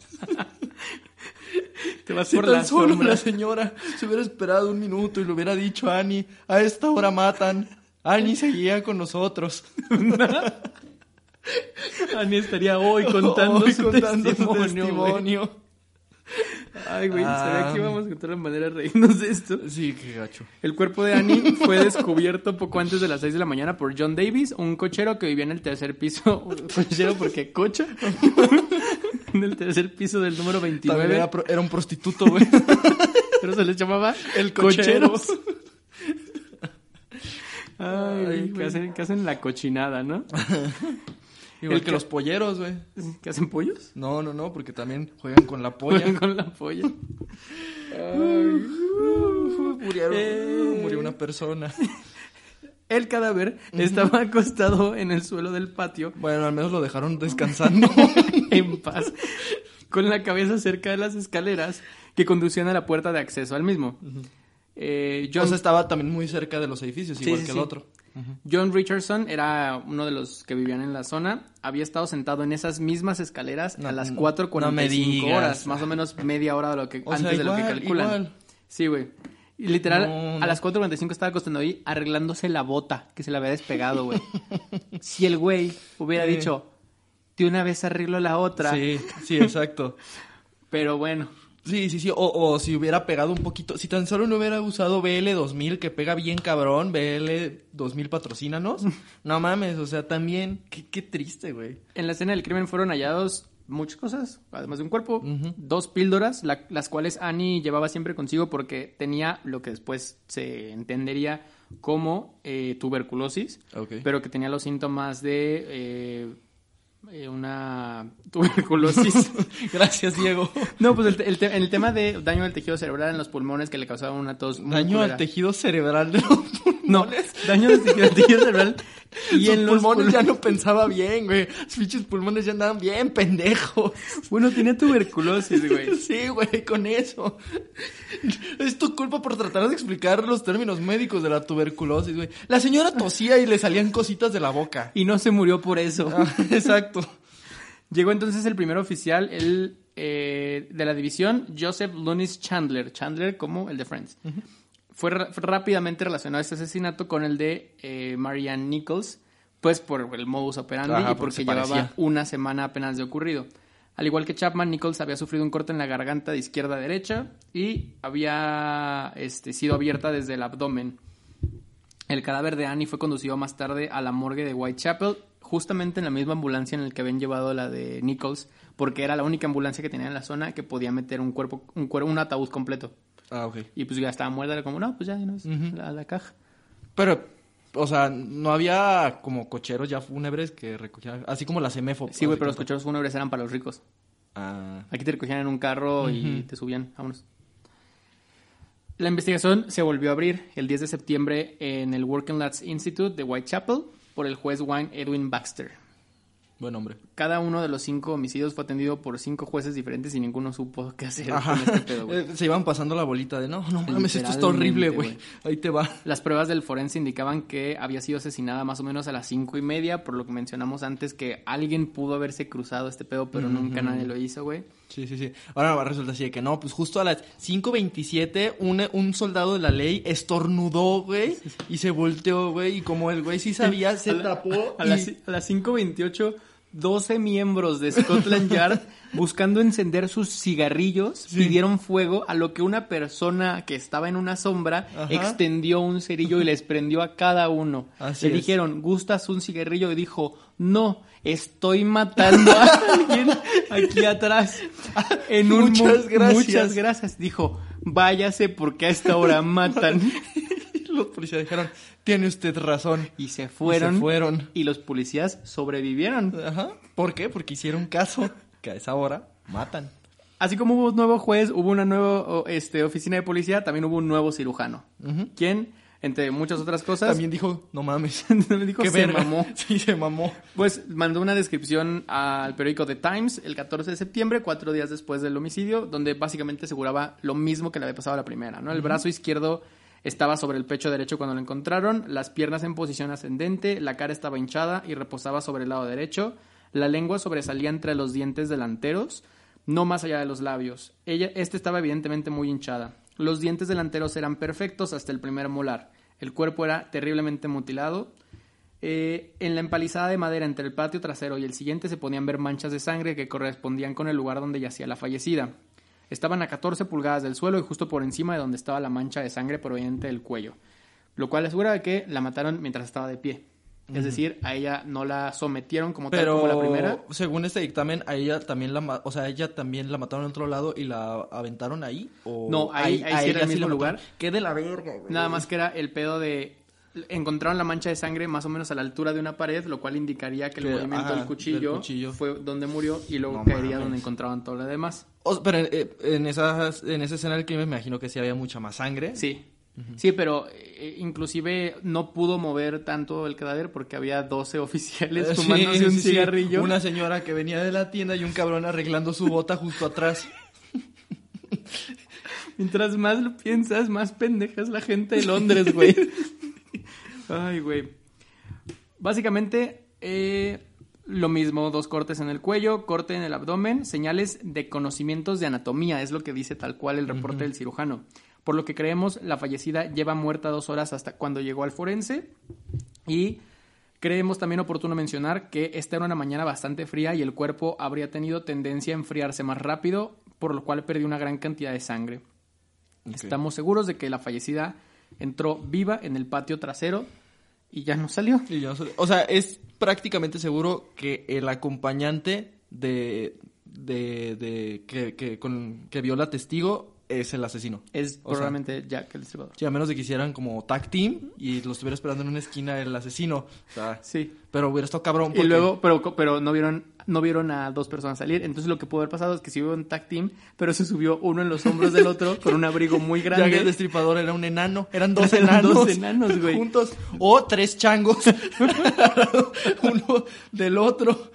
Te vas Si por tan la solo sombra. la señora se hubiera esperado un minuto y le hubiera dicho a Ani, a esta hora matan. Ani seguía con nosotros. Ani estaría hoy contando, Hoy su, contando su testimonio, güey. testimonio. Ay, güey, ¿sabía Ah. que íbamos a encontrar la manera de reírnos de esto? Sí, qué gacho. El cuerpo de Annie fue descubierto poco antes de las 6 de la mañana por John Davis, un cochero que vivía en el tercer piso. ¿Cochero porque cocha? En el tercer piso del número También 29. era, era un prostituto, güey. Pero se les llamaba El cochero. cocheros. Ay, güey, que hacen, que hacen la cochinada, ¿no? Igual El que los polleros, güey. ¿Que hacen pollos? No, no, no, porque también juegan con la polla. Juegan con la polla. Murieron- Eh. Murió una persona. El cadáver estaba acostado en el suelo del patio Bueno, al menos lo dejaron descansando. en paz, con la cabeza cerca de las escaleras que conducían a la puerta de acceso al mismo. Eh, John, o sea, estaba también muy cerca de los edificios, Sí, igual sí, que sí. el otro. John Richardson era uno de los que vivían en la zona. Había estado sentado en esas mismas escaleras No, a las no, 4.45 no horas, más o menos media hora de lo que, O antes sea, de lo que calculan. igual. Sí, güey. Y literal, No, a no. las 4.45 estaba acostando ahí arreglándose la bota que se le había despegado, güey. si el güey hubiera Sí. dicho, de una vez arreglo la otra. Sí, sí, exacto. Pero bueno, Sí, sí, sí. O, o si hubiera pegado un poquito. Si tan solo no hubiera usado BL2000, que pega bien cabrón. BL2000 patrocínanos. No mames, o sea, también. Qué, qué triste, güey. en la escena del crimen fueron hallados muchas cosas, además de un cuerpo, dos píldoras, la- las cuales Annie llevaba siempre consigo porque tenía lo que después se entendería como eh, tuberculosis, pero que tenía los síntomas de eh, eh, una tuberculosis. Gracias, Diego. no, pues el, el te- el tema de daño del tejido cerebral en los pulmones que le causaba una tos muy Daño al tejido cerebral de los No, daño del tejido cerebral y Sus en los pulmones pul- ya no pensaba bien, güey. Sus pinches pulmones ya andaban bien pendejos. Bueno, tenía tuberculosis, güey. Sí, güey, con eso. Es tu culpa por tratar de explicar los términos médicos de la tuberculosis, güey. La señora tosía y le salían cositas de la boca. Y no se murió por eso. Ah, exacto. Llegó entonces el primer oficial el, eh, de la división, Joseph Lunis Chandler. Chandler como el de Friends. Ra- fue rápidamente relacionado este asesinato con el de eh, Marianne Nichols, pues por el modus operandi Ajá, y porque llevaba una semana apenas de ocurrido. Al igual que Chapman, Nichols había sufrido un corte en la garganta de izquierda a derecha y había este, sido abierta desde el abdomen. El cadáver de Annie fue conducido más tarde a la morgue de Whitechapel, justamente en la misma ambulancia en la que habían llevado la de Nichols, porque era la única ambulancia que tenía en la zona que podía meter un cuerpo, un, un ataúd completo. Ah, ok. Y pues ya estaba muerta, era como, no, pues ya, una vez, Ujú. la, la caja. Pero, o sea, no había como cocheros ya fúnebres que recogían, así como la CEMEFO. Sí, güey, pero los cocheros fúnebres eran para los ricos. Ah, Aquí te recogían en un carro y te subían, vámonos. La investigación se volvió a abrir el 10 de septiembre en el Working Lads Institute de Whitechapel por el juez Wayne Edwin Baxter. Buen hombre. Cada uno de los cinco homicidios fue atendido por cinco jueces diferentes y ninguno supo qué hacer Ajá. con este pedo, güey. Eh, Se iban pasando la bolita de, no, no mames, esto está horrible, güey. Ahí te va. Las pruebas del forense indicaban que había sido asesinada más o menos a las cinco y media, por lo que mencionamos antes que alguien pudo haberse cruzado este pedo, pero nunca nadie lo hizo, güey. Sí, sí, sí. Ahora resulta así de que no, pues justo a las 5.27 un, un soldado de la ley estornudó, güey, y se volteó, güey, y como el güey sí sabía, se A la- tapó A y- las, a las 5.28, 12 miembros de Scotland Yard, buscando encender sus cigarrillos, pidieron fuego a lo que una persona que estaba en una sombra Ajá. extendió un cerillo y les prendió a cada uno. Así Le es. dijeron, ¿gustas un cigarrillo? Y dijo, no, estoy matando a alguien aquí atrás. En un Muchas gracias. Muchas gracias. Dijo, váyase porque a esta hora matan. los policías dijeron, tiene usted razón. Y se fueron. Y se fueron. Y los policías sobrevivieron. Ajá. ¿Por qué? Porque hicieron caso que a esa hora matan. Así como hubo un nuevo juez, hubo una nueva este, oficina de policía, también hubo un nuevo cirujano. Ujú. Quien, entre muchas otras cosas, También dijo, no mames. me dijo, Qué se verga. mamó. Sí, se mamó. Pues mandó una descripción al periódico The Times el 14 de septiembre, cuatro días después del homicidio, donde básicamente aseguraba lo mismo que le había pasado a la primera, ¿no? El brazo izquierdo estaba sobre el pecho derecho cuando lo encontraron, las piernas en posición ascendente, la cara estaba hinchada y reposaba sobre el lado derecho, la lengua sobresalía entre los dientes delanteros, no más allá de los labios. Este estaba evidentemente muy hinchada. Los dientes delanteros eran perfectos hasta el primer molar. El cuerpo era terriblemente mutilado. Eh, en la empalizada de madera entre el patio trasero y el siguiente se podían ver manchas de sangre que correspondían con el lugar donde yacía la fallecida. Estaban a 14 pulgadas del suelo y justo por encima de donde estaba la mancha de sangre proveniente del cuello, lo cual asegura que la mataron mientras estaba de pie. Es decir, a ella no la sometieron como tal como la primera. según este dictamen, a ella también la, o sea, a ella también la mataron en otro lado y la aventaron ahí o No, ahí- ahí sí era el mismo lugar. mataron? Qué de la verga. Nada más que era el pedo de encontraron la mancha de sangre más o menos a la altura de una pared, lo cual indicaría que el movimiento ajá, del, cuchillo del cuchillo. fue donde murió y luego No caería mames. donde encontraban todo lo demás. O- pero eh, en esas en esa escena del crimen me imagino que sí había mucha más sangre. Sí. Sí, pero eh, inclusive no pudo mover tanto el cadáver porque había 12 oficiales sí, fumándose un sí. cigarrillo. Una señora que venía de la tienda y un cabrón arreglando su bota justo atrás. Mientras más lo piensas, más pendeja es la gente de Londres, güey. Ay, güey. Básicamente, eh, lo mismo, dos cortes en el cuello, corte en el abdomen, señales de conocimientos de anatomía, es lo que dice tal cual el reporte del cirujano. Por lo que creemos, la fallecida lleva muerta dos horas hasta cuando llegó al forense y creemos también oportuno mencionar que esta era una mañana bastante fría y el cuerpo habría tenido tendencia a enfriarse más rápido, por lo cual perdió una gran cantidad de sangre. Estamos seguros de que la fallecida entró viva en el patio trasero y ya no salió. Y o sea, es prácticamente seguro que el acompañante de de, de que, que, con, que viola testigo es el asesino. Es O sea, probablemente Jack el Destripador. Sí, a menos de que hicieran como tag team y lo estuviera esperando en una esquina el asesino. O sea, Sí. pero hubiera estado cabrón. Y porque- luego, pero, pero no vieron, no vieron a dos personas salir. Entonces lo que pudo haber pasado es que sí hubo un tag team, pero se subió uno en los hombros del otro con un abrigo muy Jack el grande. Destripador era un enano. Eran dos Eran enanos. dos enanos, güey. Juntos. O tres changos. Uno del otro.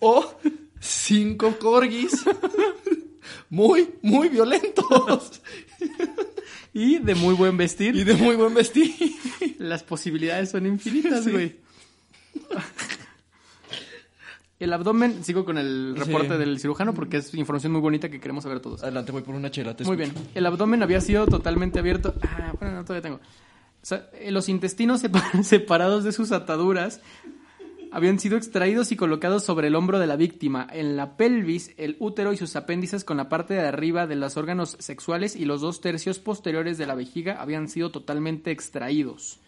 O cinco corgis. Muy, muy violentos. Y de muy buen vestir. Y de muy buen vestir. Las posibilidades son infinitas, Sí. güey. El abdomen, sigo con el reporte Sí. del cirujano porque es información muy bonita que queremos saber todos. Adelante, voy por una chela. te Muy escucho. bien. El abdomen había sido totalmente abierto. Ah, bueno, no, todavía tengo. O sea, eh, los intestinos sepa- separados de sus ataduras habían sido extraídos y colocados sobre el hombro de la víctima. En la pelvis, el útero y sus apéndices con la parte de arriba de los órganos sexuales y los dos tercios posteriores de la vejiga habían sido totalmente extraídos.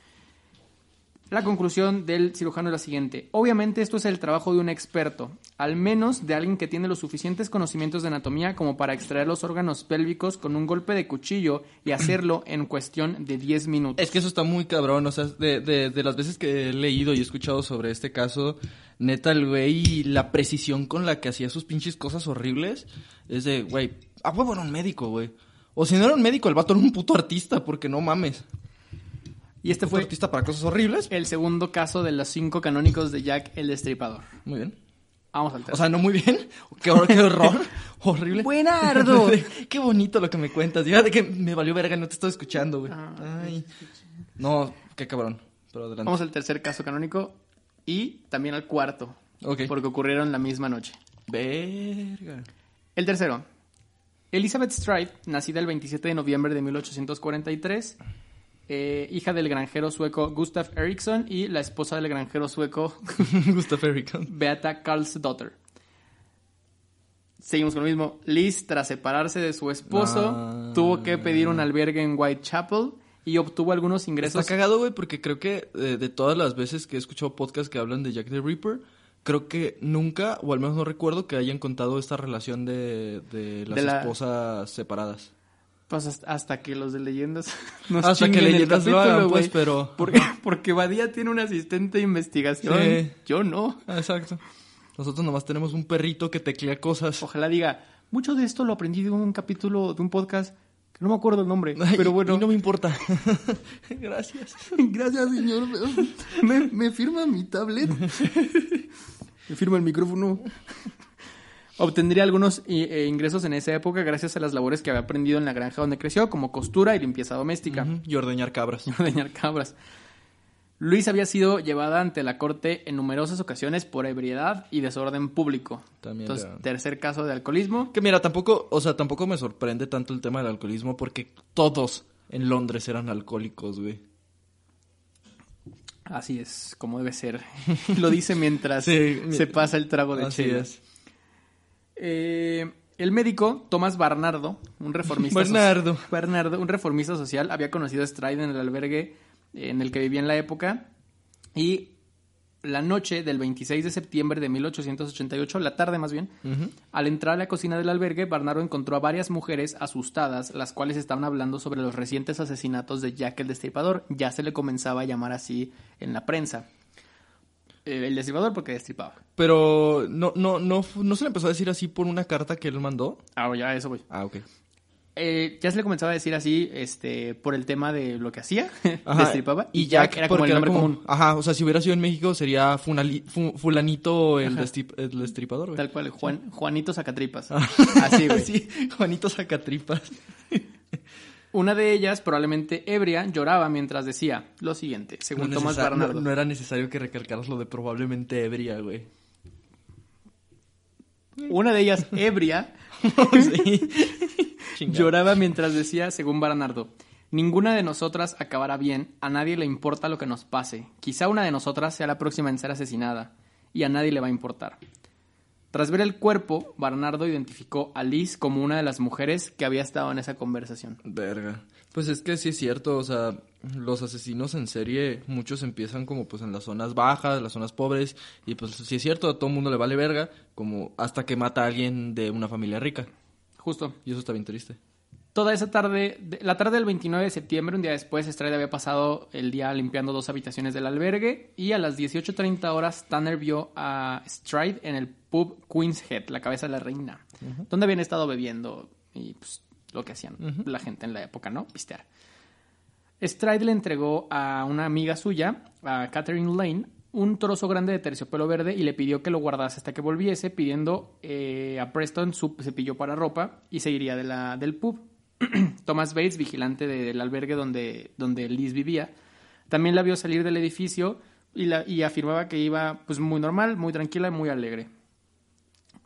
La conclusión del cirujano es la siguiente. Obviamente esto es el trabajo de un experto, al menos de alguien que tiene los suficientes conocimientos de anatomía como para extraer los órganos pélvicos con un golpe de cuchillo y hacerlo en cuestión de 10 minutos. Es que eso está muy cabrón, o sea, de, de, de las veces que he leído y he escuchado sobre este caso, neta, el güey, la precisión con la que hacía sus pinches cosas horribles, es de, güey, a huevo era un médico, güey. O si no era un médico, el vato era un puto artista, porque no mames. Y este Fue artista para cosas horribles. el segundo caso de los cinco canónicos de Jack el Destripador. Muy bien. Vamos al O tercero. sea, no muy bien. Qué horror, qué horror. Horrible. Buenardo. qué bonito lo que me cuentas. Ya de que me valió verga, no te estoy escuchando, güey. Ah, Ay. No, qué cabrón. Pero adelante. Vamos al tercer caso canónico y también al cuarto, Ok. porque ocurrieron la misma noche. Verga. El tercero. Elizabeth Stride, nacida el 27 de noviembre de 1843, eh, hija del granjero sueco Gustav Eriksson y la esposa del granjero sueco Gustav Eriksson. Beata Karlsdotter. Seguimos con lo mismo. Liz, tras separarse de su esposo, Ah. tuvo que pedir un albergue en Whitechapel y obtuvo algunos ingresos. Está cagado, güey, porque creo que eh, de todas las veces que he escuchado podcasts que hablan de Jack the Ripper, creo que nunca, o al menos no recuerdo, que hayan contado esta relación de, de las De la- esposas separadas. Pues hasta, que los de leyendas nos Hasta que chinguen el leyendas lo hagan, pues, pero... Porque, porque Badía tiene un asistente de investigación. Sí. Yo no. Exacto. Nosotros nomás tenemos un perrito que teclea cosas. Ojalá diga, mucho de esto lo aprendí de un capítulo de un podcast que no me acuerdo el nombre. Ay, pero bueno. Y no me importa. Gracias. Gracias, señor. Me, me firma mi tablet. Me firma el micrófono. Obtendría algunos eh, eh, ingresos en esa época gracias a las labores que había aprendido en la granja donde creció, como costura y limpieza doméstica. Y ordeñar cabras. ordeñar cabras. Luis había sido llevada ante la corte en numerosas ocasiones por ebriedad y desorden público. También Entonces, era- tercer caso de alcoholismo. Que mira, tampoco, o sea, tampoco me sorprende tanto el tema del alcoholismo porque todos en Londres eran alcohólicos, güey. Así es, como debe ser. Lo dice mientras Sí, se pasa el trago de Así es. Eh, el médico Tomás Barnardo, un reformista Bernardo. so- Bernardo, un reformista social, había conocido a Stride en el albergue en el que vivía en la época y la noche del 26 de septiembre de 1888, la tarde más bien, al entrar a la cocina del albergue, Barnardo encontró a varias mujeres asustadas, las cuales estaban hablando sobre los recientes asesinatos de Jack el Destripador. Ya se le comenzaba a llamar así en la prensa. Eh, el Destripador porque destripaba. Pero no, no, no, se le empezó a decir así por una carta que él mandó. Ah, ya, eso voy. Ah, ok. Eh, ya se le comenzaba a decir así, este, por el tema de lo que hacía, Ajá. destripaba, y Jack era como el nombre como- común. Ajá, o sea, si hubiera sido en México sería Funali- Fu- Fulanito el, destip- el destripador, güey. Tal cual, Juan, Juanito Sacatripas. Ah. Así, güey. Sí, Juanito Sacatripas. Una de ellas, probablemente ebria, lloraba mientras decía lo siguiente, según No, Tomás Bernardo. no- no era necesario que recalcaras lo de probablemente ebria, güey. Una de ellas, ebria, lloraba mientras decía, según Bernardo, ninguna de nosotras acabará bien, a nadie le importa lo que nos pase. Quizá una de nosotras sea la próxima en ser asesinada, y a nadie le va a importar. Tras ver el cuerpo, Bernardo identificó a Liz como una de las mujeres que había estado en esa conversación. Verga. Pues es que sí es cierto, o sea, los asesinos en serie, muchos empiezan como pues en las zonas bajas, las zonas pobres, y pues sí es cierto, a todo el mundo le vale verga, como hasta que mata a alguien de una familia rica. Justo. Y eso está bien triste. Toda esa tarde, de- la tarde del 29 de septiembre, un día después, Stride había pasado el día limpiando dos habitaciones del albergue y a las 18.30 horas Tanner vio a Stride en el pub Queen's Head, la cabeza de la reina, donde habían estado bebiendo y pues, lo que hacían la gente en la época, ¿no? Pistear. Stride le entregó a una amiga suya, a Catherine Lane, un trozo grande de terciopelo verde y le pidió que lo guardase hasta que volviese, pidiendo eh, a Preston su cepillo para ropa y seguiría de la, del pub. Thomas Bates, vigilante de- del albergue donde, donde Liz vivía, también la vio salir del edificio y, la, y afirmaba que iba pues muy normal, muy tranquila y muy alegre.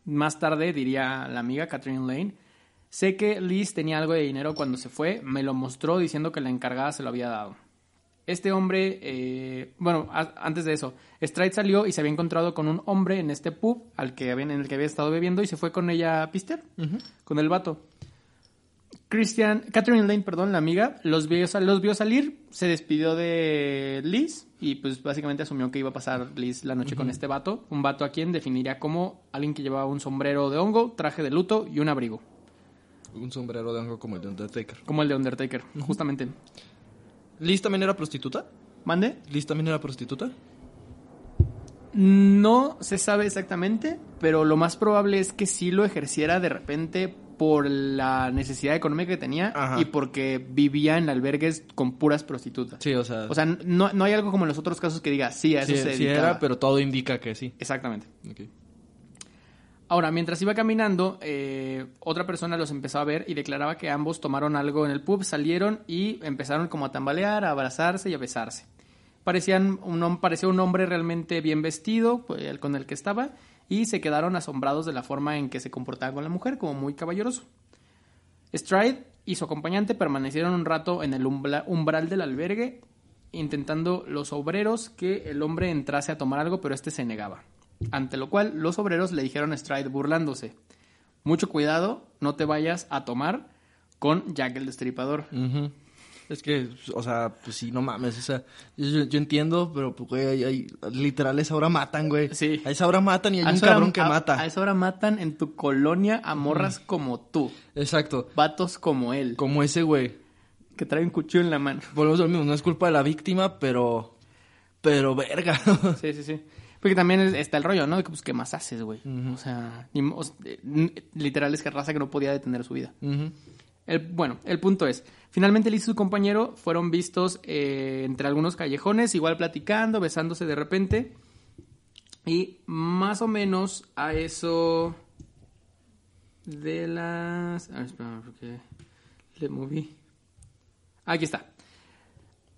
Más tarde diría la amiga Catherine Lane, sé que Liz tenía algo de dinero cuando se fue, me lo mostró diciendo que la encargada se lo había dado. Este hombre, eh, bueno, a- antes de eso, Stride salió y se había encontrado con un hombre en este pub al que en el que había estado bebiendo y se fue con ella a pistear, con el vato. Christian, Catherine Lane, perdón, la amiga, los vio, sal- los vio salir, se despidió de Liz y pues básicamente asumió que iba a pasar Liz la noche con este vato, un vato a quien definiría como alguien que llevaba un sombrero de hongo, traje de luto y un abrigo, Un sombrero de hongo como el de Undertaker. como el de Undertaker, justamente. ¿Liz también era prostituta? ¿Mande? ¿Liz también era prostituta? No se sabe exactamente, pero lo más probable es que sí lo ejerciera de repente por la necesidad económica que tenía Ajá. y porque vivía en albergues con puras prostitutas. Sí, o sea... O sea, no, no hay algo como en los otros casos que diga, sí, a eso sí, se sí era, pero todo indica que sí. Exactamente. Ok. Ahora, mientras iba caminando, eh, otra persona los empezó a ver y declaraba que ambos tomaron algo en el pub, salieron y empezaron como a tambalear, a abrazarse y a besarse. Parecían un, parecía un hombre realmente bien vestido, pues, el con el que estaba, y se quedaron asombrados de la forma en que se comportaba con la mujer, como muy caballeroso. Stride y su acompañante permanecieron un rato en el umbral del albergue, intentando los obreros que el hombre entrase a tomar algo, pero este se negaba. Ante lo cual, los obreros le dijeron a Stride burlándose: Mucho cuidado, no te vayas a tomar con Jack el Destripador. Ujú. Es que, o sea, pues sí, no mames, o sea, yo, yo entiendo, pero pues, güey, hay, literal, a esa hora matan, güey. Sí. A esa hora matan y hay A un hora- cabrón que a- mata. A esa hora matan en tu colonia a morras como tú, Exacto. vatos como él, Como ese güey. que trae un cuchillo en la mano. Volvemos a lo mismo, no es culpa de la víctima, pero... Pero, verga. Sí, sí, sí. Porque también es- está el rollo, ¿no? De que, pues, ¿qué más haces, güey? O sea, o eh, literal es que raza que no podía detener su vida. Ujú. El, bueno, el punto es, finalmente Liz y su compañero fueron vistos eh, entre algunos callejones, igual platicando, besándose de repente. Y más o menos a eso de las... A ver, porque le moví. Aquí está.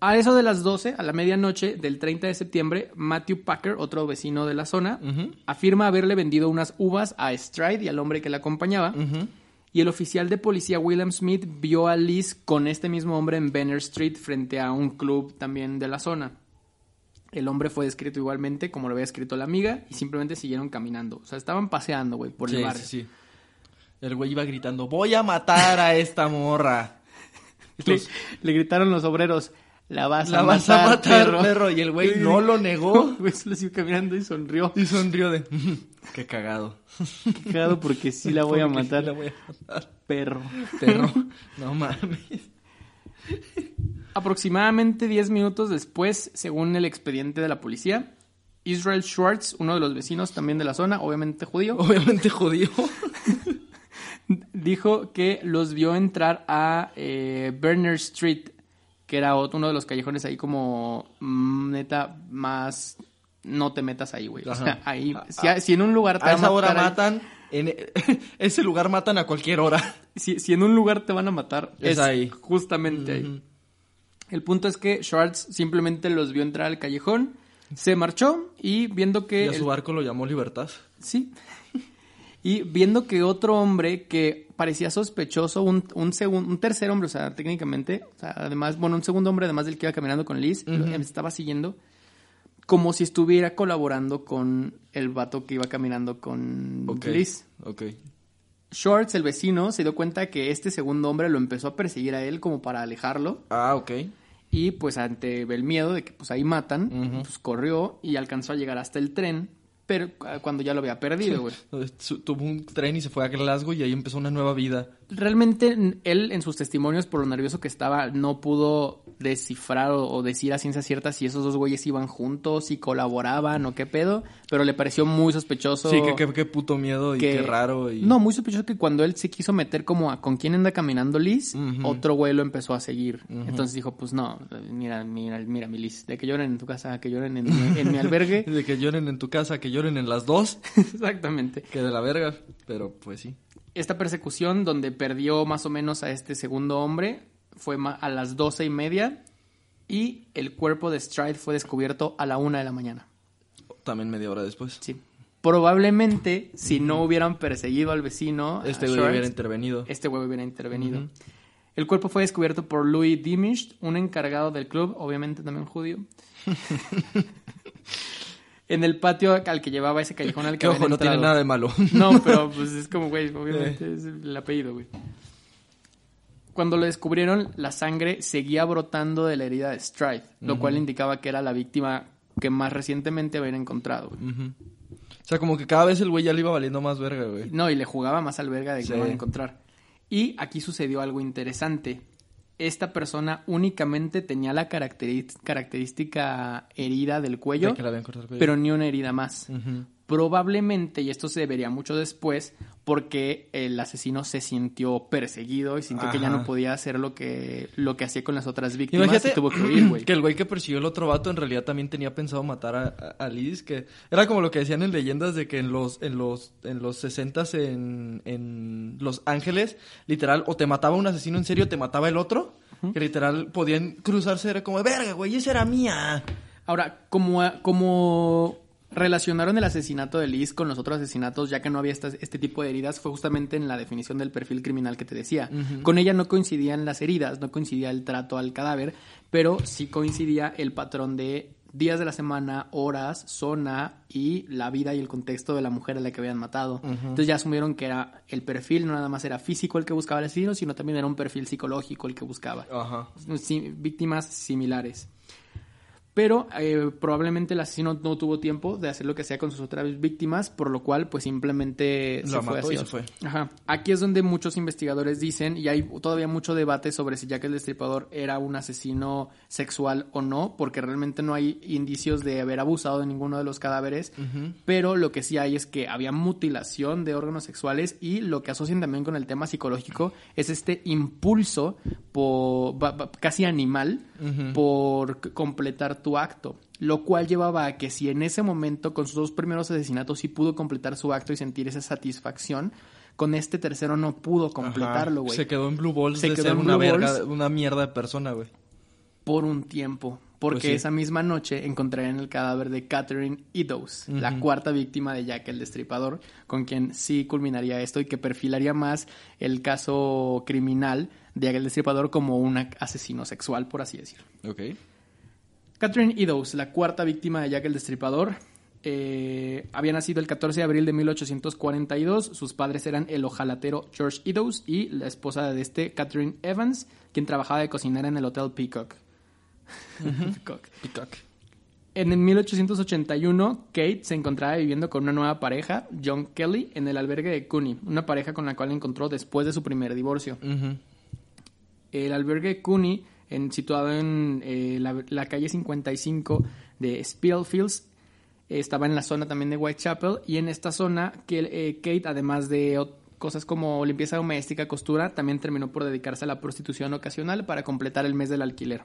A eso de las 12, a la medianoche del 30 de septiembre, Matthew Packer, otro vecino de la zona, afirma haberle vendido unas uvas a Stride y al hombre que la acompañaba. Y el oficial de policía William Smith vio a Liz con este mismo hombre en Banner Street frente a un club también de la zona. El hombre fue descrito igualmente como lo había escrito la amiga y simplemente siguieron caminando. O sea, estaban paseando, güey, por el barrio. sí, sí. El güey iba gritando, voy a matar a esta morra. Le, le gritaron los obreros, la vas La a vas matar, a matar, perro. perro. Y el güey no lo negó. Güey, solo siguió caminando y sonrió. Y sonrió de, qué cagado. Qué cagado porque sí la voy a Porque sí matar, la voy a matar. perro. Perro, no mames. Aproximadamente 10 minutos después, según el expediente de la policía, Israel Schwartz, uno de los vecinos también de la zona, obviamente judío, Obviamente judío. dijo que los vio entrar a eh, Berner Street, que era ot- uno de los callejones ahí como mm, neta más no te metas ahí, güey. O sea, ahí si, si en un lugar te A van esa hora matar ahí- matan. En ese lugar matan a cualquier hora. si, si en un lugar te van a matar, Es es, ahí. justamente ahí. El punto es que Schwartz simplemente los vio entrar al callejón, se marchó y viendo que Y a el- su barco lo llamó Libertad. Sí. Y viendo que otro hombre que parecía sospechoso, un, un, segun- un tercer hombre, o sea, técnicamente, o sea, además, bueno, un segundo hombre, además del que iba caminando con Liz, lo- me estaba siguiendo, como si estuviera colaborando con el vato que iba caminando con Ok. Liz. Ok. Shorts, el vecino, se dio cuenta que este segundo hombre lo empezó a perseguir a él como para alejarlo. Ah, ok. Y pues ante el miedo de que pues ahí matan, pues corrió y alcanzó a llegar hasta el tren, pero ah, cuando ya lo había perdido, güey. Tuvo un tren y se fue a Glasgow y ahí empezó una nueva vida. Realmente él en sus testimonios, por lo nervioso que estaba, no pudo descifrar o, o decir a ciencia cierta si esos dos güeyes iban juntos, si colaboraban o qué pedo, pero le pareció muy sospechoso. Sí, que qué qué puto miedo y que- qué raro. Y... No, muy sospechoso que cuando él se quiso meter como a con quién anda caminando Liz, otro güey lo empezó a seguir. Entonces dijo, pues no, mira, mira, mira mi Liz, de que lloren en tu casa, que lloren en, mi- en mi albergue. De que lloren en tu casa, que lloren en las dos, Exactamente. que de la verga. Pero pues sí. Esta persecución donde perdió más o menos a este segundo hombre fue a las doce y media y el cuerpo de Stride fue descubierto a la una de la mañana. También media hora después. Sí. Probablemente, si no hubieran perseguido al vecino, Este güey hubiera intervenido. este güey hubiera intervenido. El cuerpo fue descubierto por Louis Dimish, un encargado del club, obviamente también judío. en el patio al que llevaba ese callejón al que ojo, no tiene nada de malo. No, pero pues es como, güey, obviamente es el apellido, güey. Cuando lo descubrieron, la sangre seguía brotando de la herida de Stride, lo cual indicaba que era la víctima que más recientemente habían encontrado, güey. O sea, como que cada vez el güey ya le iba valiendo más verga, güey. No, y le jugaba más al verga de que Sí. lo van a encontrar. Y aquí sucedió algo interesante. Esta persona únicamente tenía la característica herida del cuello, De que le habían cortado el cuello. pero ni una herida más. Probablemente, y esto se vería mucho después, porque el asesino se sintió perseguido y sintió que ya no podía hacer lo que, lo que hacía con las otras víctimas Imagínate y tuvo que huir, güey. que el güey que persiguió el otro vato en realidad también tenía pensado matar a, a- Liz, que era como lo que decían en leyendas de que en los en los en los 60 en en Los Ángeles, literal o te mataba un asesino en serio, o te mataba el otro, que literal podían cruzarse era como, "Verga, güey, esa era mía." Ahora, como, como relacionaron el asesinato de Liz con los otros asesinatos, ya que no había este tipo de heridas, fue justamente en la definición del perfil criminal que te decía. Con ella no coincidían las heridas, no coincidía el trato al cadáver, pero sí coincidía el patrón de días de la semana, horas, zona y la vida y el contexto de la mujer a la que habían matado. Entonces ya asumieron que era el perfil, no nada más era físico el que buscaba el asesino, sino también era un perfil psicológico el que buscaba Ajá. sí, víctimas similares. Pero eh, probablemente el asesino no tuvo tiempo de hacer lo que hacía con sus otras víctimas, por lo cual pues simplemente Lo se fue mató y se fue. Ajá. Aquí es donde muchos investigadores dicen, y hay todavía mucho debate sobre si Jack el Destripador era un asesino sexual o no, porque realmente no hay indicios de haber abusado de ninguno de los cadáveres, pero lo que sí hay es que había mutilación de órganos sexuales y lo que asocian también con el tema psicológico es este impulso por, casi animal por completar tu acto. Lo cual llevaba a que si en ese momento, con sus dos primeros asesinatos, sí pudo completar su acto y sentir esa satisfacción, con este tercero no pudo completarlo, güey. Se quedó en Blue Balls Se de quedó ser en una Blue verga, Balls. una mierda de persona, güey. Por un tiempo. Porque Pues sí. esa misma noche encontrarían el cadáver de Catherine Eddowes, la cuarta víctima de Jack el Destripador, con quien sí culminaría esto y que perfilaría más el caso criminal de Jack el Destripador como un asesino sexual, por así decirlo. Ok. Catherine Eddowes, la cuarta víctima de Jack el Destripador, eh, había nacido el 14 de abril de 1842. Sus padres eran el ojalatero George Eddowes y la esposa de este, Catherine Evans, quien trabajaba de cocinera en el Hotel Peacock. Peacock. Peacock. En el 1881, Kate se encontraba viviendo con una nueva pareja, John Kelly, en el albergue de Cooney, una pareja con la cual encontró después de su primer divorcio. El albergue Cooney, en- situado en eh, la, la calle 55 de Spitalfields, eh, estaba en la zona también de Whitechapel. Y en esta zona, que, eh, Kate, además de cosas como limpieza doméstica, costura, también terminó por dedicarse a la prostitución ocasional para completar el mes del alquiler.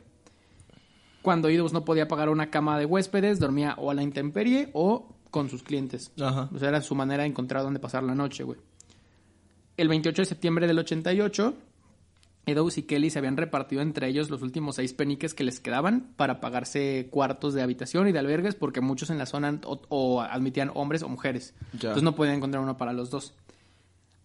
Cuando Eddowes no podía pagar una cama de huéspedes, dormía o a la intemperie o con sus clientes. Ajá. O sea, era su manera de encontrar dónde pasar la noche, güey. El 28 de septiembre del 88, Eddowes y Kelly se habían repartido entre ellos los últimos seis peniques que les quedaban para pagarse cuartos de habitación y de albergues porque muchos en la zona o, o admitían hombres o mujeres. Ya. Entonces no podían encontrar uno para los dos.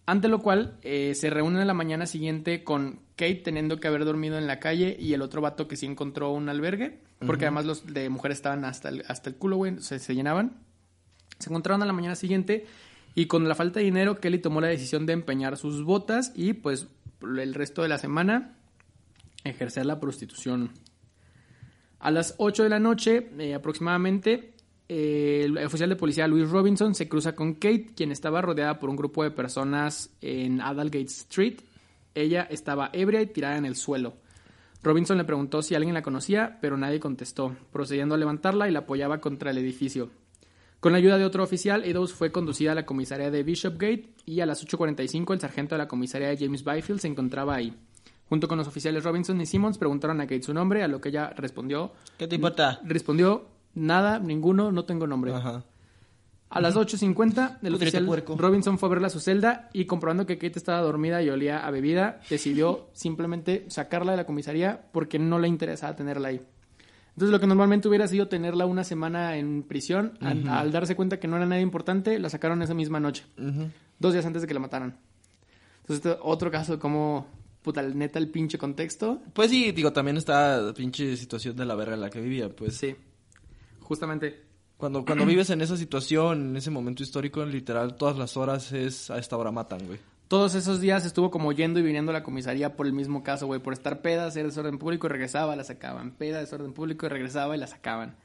Ante lo cual eh, se reúnen a la mañana siguiente con Kate teniendo que haber dormido en la calle y el otro vato que sí encontró un albergue, porque además los de mujeres estaban hasta el, hasta el culo, güey, se, se llenaban. Se encontraron a la mañana siguiente y con la falta de dinero Kelly tomó la decisión de empeñar sus botas y pues el resto de la semana ejercer la prostitución. A las 8 de la noche eh, aproximadamente, eh, el oficial de policía Luis Robinson se cruza con Kate, quien estaba rodeada por un grupo de personas en Adalgate Street. Ella estaba ebria y tirada en el suelo. Robinson le preguntó si alguien la conocía, pero nadie contestó, procediendo a levantarla y la apoyaba contra el edificio. Con la ayuda de otro oficial, Eddowes fue conducida a la comisaría de Bishopgate y a las 8.45 el sargento de la comisaría de James Byfield se encontraba ahí. Junto con los oficiales Robinson y Simmons preguntaron a Kate su nombre, a lo que ella respondió... ¿Qué te importa? Respondió, nada, ninguno, no tengo nombre. Ajá. A las 8.50, el oficial puerco. Robinson fue a verla a su celda y comprobando que Kate estaba dormida y olía a bebida, decidió simplemente sacarla de la comisaría porque no le interesaba tenerla ahí. Entonces lo que normalmente hubiera sido tenerla una semana en prisión, al, al darse cuenta que no era nada importante, la sacaron esa misma noche, dos días antes de que la mataran. Entonces este otro caso de cómo, puta, neta el pinche contexto. Pues sí, digo, también está pinche situación de la verga en la que vivía, pues. Sí, justamente. Cuando, cuando vives en esa situación, en ese momento histórico, literal, todas las horas es a esta hora matan, güey. Todos esos días estuvo como yendo y viniendo a la comisaría por el mismo caso, güey, por estar peda, hacer desorden público y regresaba, la sacaban. Peda, desorden público y regresaba y la sacaban.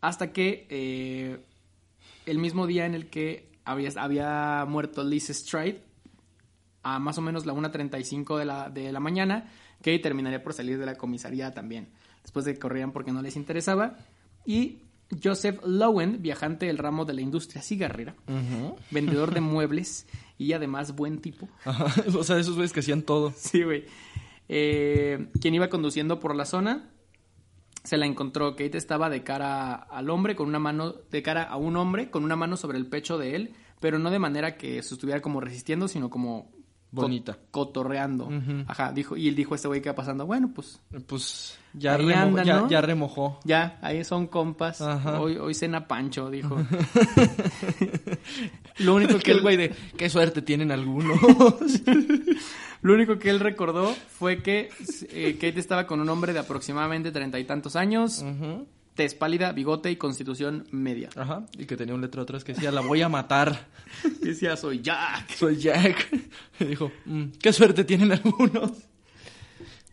Hasta que eh, el mismo día en el que había, había muerto Liz Stride, a más o menos la 1.35 de la, de la mañana, que terminaría por salir de la comisaría también. Después de que corrían porque no les interesaba. Y Joseph Lowen, viajante del ramo de la industria cigarrera, vendedor de muebles y además buen tipo. Ajá. O sea, esos güeyes que hacían todo. Sí, güey. Eh, quien iba conduciendo por la zona se la encontró. Kate estaba de cara al hombre, con una mano, de cara a un hombre, con una mano sobre el pecho de él, pero no de manera que se estuviera como resistiendo, sino como co- Bonita. cotorreando. Ajá, dijo, y él dijo a este güey que iba pasando, bueno, pues Pues ya, remo- ya, ¿no? ya remojó. ya, ahí son compas. Ajá. Hoy, hoy cena Pancho, dijo. Lo único que el güey de, qué suerte tienen algunos. Lo único que él recordó fue que eh, Kate estaba con un hombre de aproximadamente treinta y tantos años, Ujú. Tez pálida, bigote y constitución media. Ajá. Y que tenía un letrero atrás que decía, la voy a matar. Decía, soy Jack. Soy Jack. Y dijo, "Mm, qué suerte tienen algunos.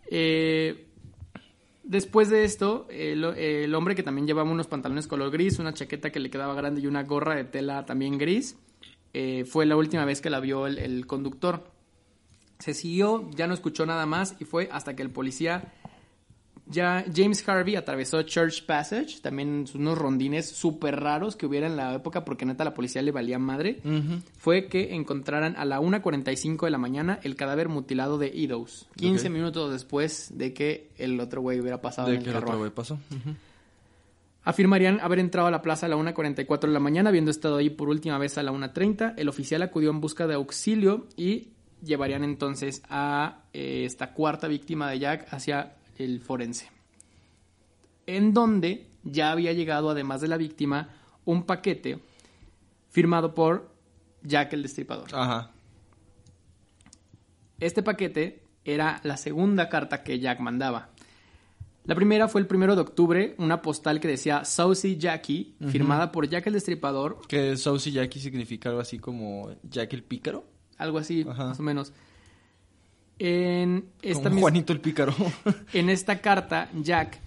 Eh, después de esto, el, el hombre que también llevaba unos pantalones color gris, una chaqueta que le quedaba grande y una gorra de tela también gris, eh, fue la última vez que la vio el, el conductor. Se siguió, ya no escuchó nada más y fue hasta que el policía ya James Harvey atravesó Church Passage, también unos rondines súper raros que hubiera en la época porque neta la policía le valía madre. Fue que encontraran a la 1.45 de la mañana el cadáver mutilado de Eddowes, 15 Ok. minutos después de que el otro güey hubiera pasado en De el que el otro carruaje. güey pasó. Afirmarían haber entrado a la plaza a la 1.44 de la mañana, habiendo estado ahí por última vez a la 1.30. El oficial acudió en busca de auxilio y llevarían entonces a eh, esta cuarta víctima de Jack hacia el forense. En donde ya había llegado, además de la víctima, un paquete firmado por Jack el Destripador. Ajá. Este paquete era la segunda carta que Jack mandaba. La primera fue el primero de octubre, una postal que decía Saucy Jackie, firmada por Jack el Destripador, Que Saucy Jackie significa algo así como Jack el pícaro. algo así, Ajá. más o menos. En esta, como Juanito el pícaro. en esta carta, Jack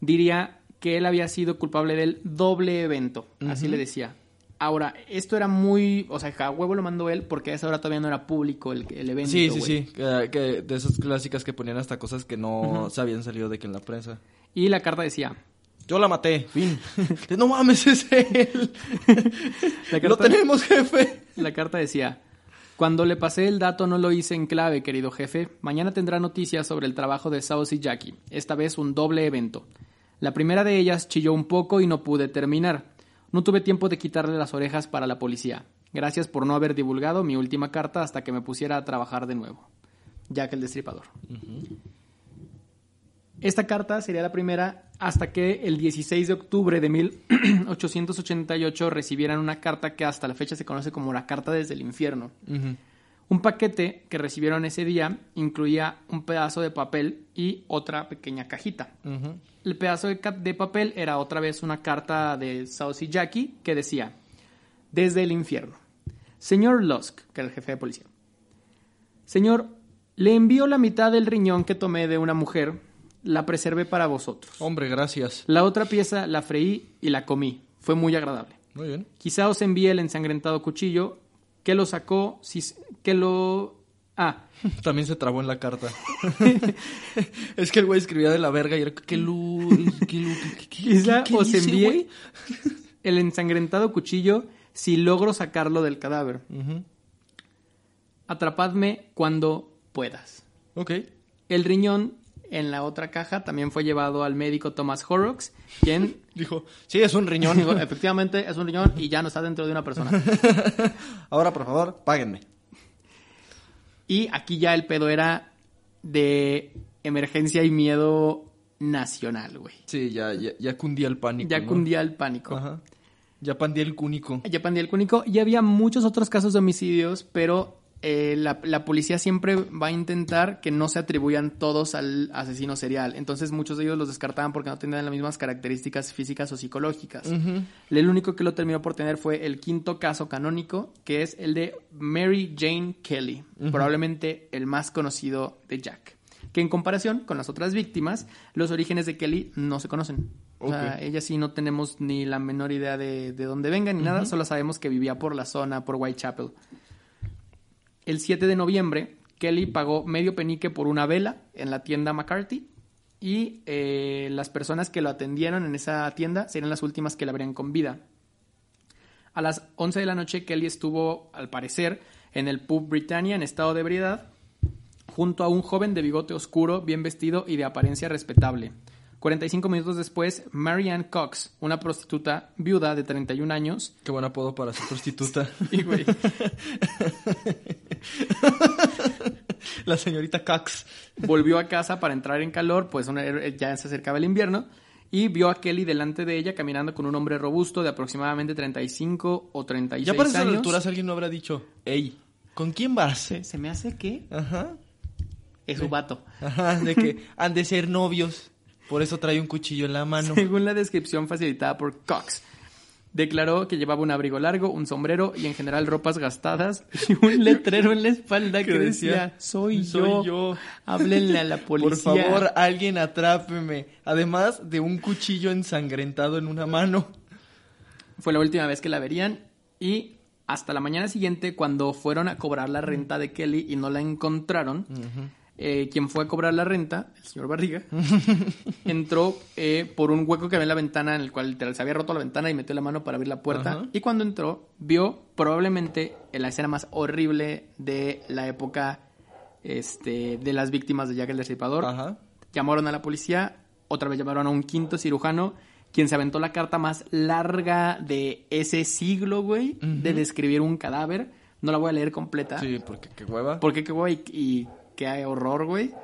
diría que él había sido culpable del doble evento, así le decía. Ahora, esto era muy, o sea, a huevo lo mandó él porque a esa hora todavía no era público el, el evento. sí, sí, sí. Que, que de esas clásicas que ponían hasta cosas que no se habían salido de que en la prensa. Y la carta decía, Yo la maté, fin. No mames, es él. La Lo carta- tenemos, jefe. La carta decía, cuando le pasé el dato no lo hice en clave, querido jefe. Mañana tendrá noticias sobre el trabajo de Saucy Jackie, esta vez un doble evento. La primera de ellas chilló un poco y no pude terminar. No tuve tiempo de quitarle las orejas para la policía. Gracias por no haber divulgado mi última carta hasta que me pusiera a trabajar de nuevo. Jack el Destripador. Esta carta sería la primera hasta que el 16 de octubre de 1888 recibieran una carta que hasta la fecha se conoce como la Carta desde el Infierno. Un paquete que recibieron ese día incluía un pedazo de papel y otra pequeña cajita. El pedazo de, papel era otra vez una carta de Saucy Jackie que decía, desde el infierno. Señor Lusk, que era el jefe de policía. Señor, le envío la mitad del riñón que tomé de una mujer, la preservé para vosotros. Hombre, gracias. La otra pieza la freí y la comí. Fue muy agradable. Muy bien. Quizá os envíe el ensangrentado cuchillo que lo sacó, si, que lo... Ah, También se trabó en la carta. es que el güey escribía de la verga y era que que- que- quizá ¿qué- qué os dice, envíe el ensangrentado cuchillo si logro sacarlo del cadáver. Atrapadme cuando puedas. Ok. El riñón en la otra caja también fue llevado al médico Thomas Horrocks, quien Dijo, sí, es un riñón. dijo, efectivamente es un riñón y ya no está dentro de una persona. Ahora, por favor, páguenme. Y aquí ya el pedo era de emergencia y miedo nacional, güey. Sí, ya, ya, ya cundía el pánico. Ya ¿no? cundía el pánico. Ajá. Ya pandía el cúnico. Ya pandía el cúnico. Y había muchos otros casos de homicidios, pero eh, la, la policía siempre va a intentar que no se atribuyan todos al asesino serial. Entonces muchos de ellos los descartaban porque no tenían las mismas características físicas o psicológicas. El único que lo terminó por tener fue el quinto caso canónico, que es el de Mary Jane Kelly, probablemente el más conocido de Jack. Que en comparación con las otras víctimas, los orígenes de Kelly no se conocen. O sea, ella sí no tenemos ni la menor idea de, de dónde venga ni nada, solo sabemos que vivía por la zona, por Whitechapel. El 7 de noviembre, Kelly pagó medio penique por una vela en la tienda McCarthy y eh, las personas que lo atendieron en esa tienda serían las últimas que la habrían con vida. A las 11 de la noche, Kelly estuvo, al parecer, en el pub Britannia en estado de ebriedad, junto a un joven de bigote oscuro, bien vestido y de apariencia respetable. 45 minutos después, Marianne Cox, una prostituta viuda de 31 años, Qué buen apodo para ser prostituta. y güey, la señorita Cox. volvió a casa para entrar en calor, pues una- ya se acercaba el invierno, y vio a Kelly delante de ella caminando con un hombre robusto de aproximadamente 35 o 36 Ya para esas años. alturas alguien no habrá dicho, hey, ¿con quién vas? se, se me hace que Ajá. es su vato. Ajá, de que han de ser novios. Por eso trae un cuchillo en la mano. Según la descripción facilitada por Cox, declaró que llevaba un abrigo largo, un sombrero y en general ropas gastadas y un letrero en la espalda que, decía, soy, "Soy yo. yo". Háblenle a la policía. Por favor, alguien atrápeme. Además de un cuchillo ensangrentado en una mano. Fue la última vez que la verían y hasta la mañana siguiente cuando fueron a cobrar la renta de Kelly y no la encontraron, eh, quien fue a cobrar la renta, el señor Barriga, entró eh, por un hueco que había en la ventana en el cual literal se había roto la ventana y metió la mano para abrir la puerta y cuando entró vio probablemente la escena más horrible de la época este, de las víctimas de Jack el Destripador Ajá. llamaron a la policía, otra vez llamaron a un quinto cirujano, quien se aventó la carta más larga de ese siglo, güey, de describir un cadáver. No la voy a leer completa. Sí, porque qué hueva. Porque qué güey y qué horror, güey.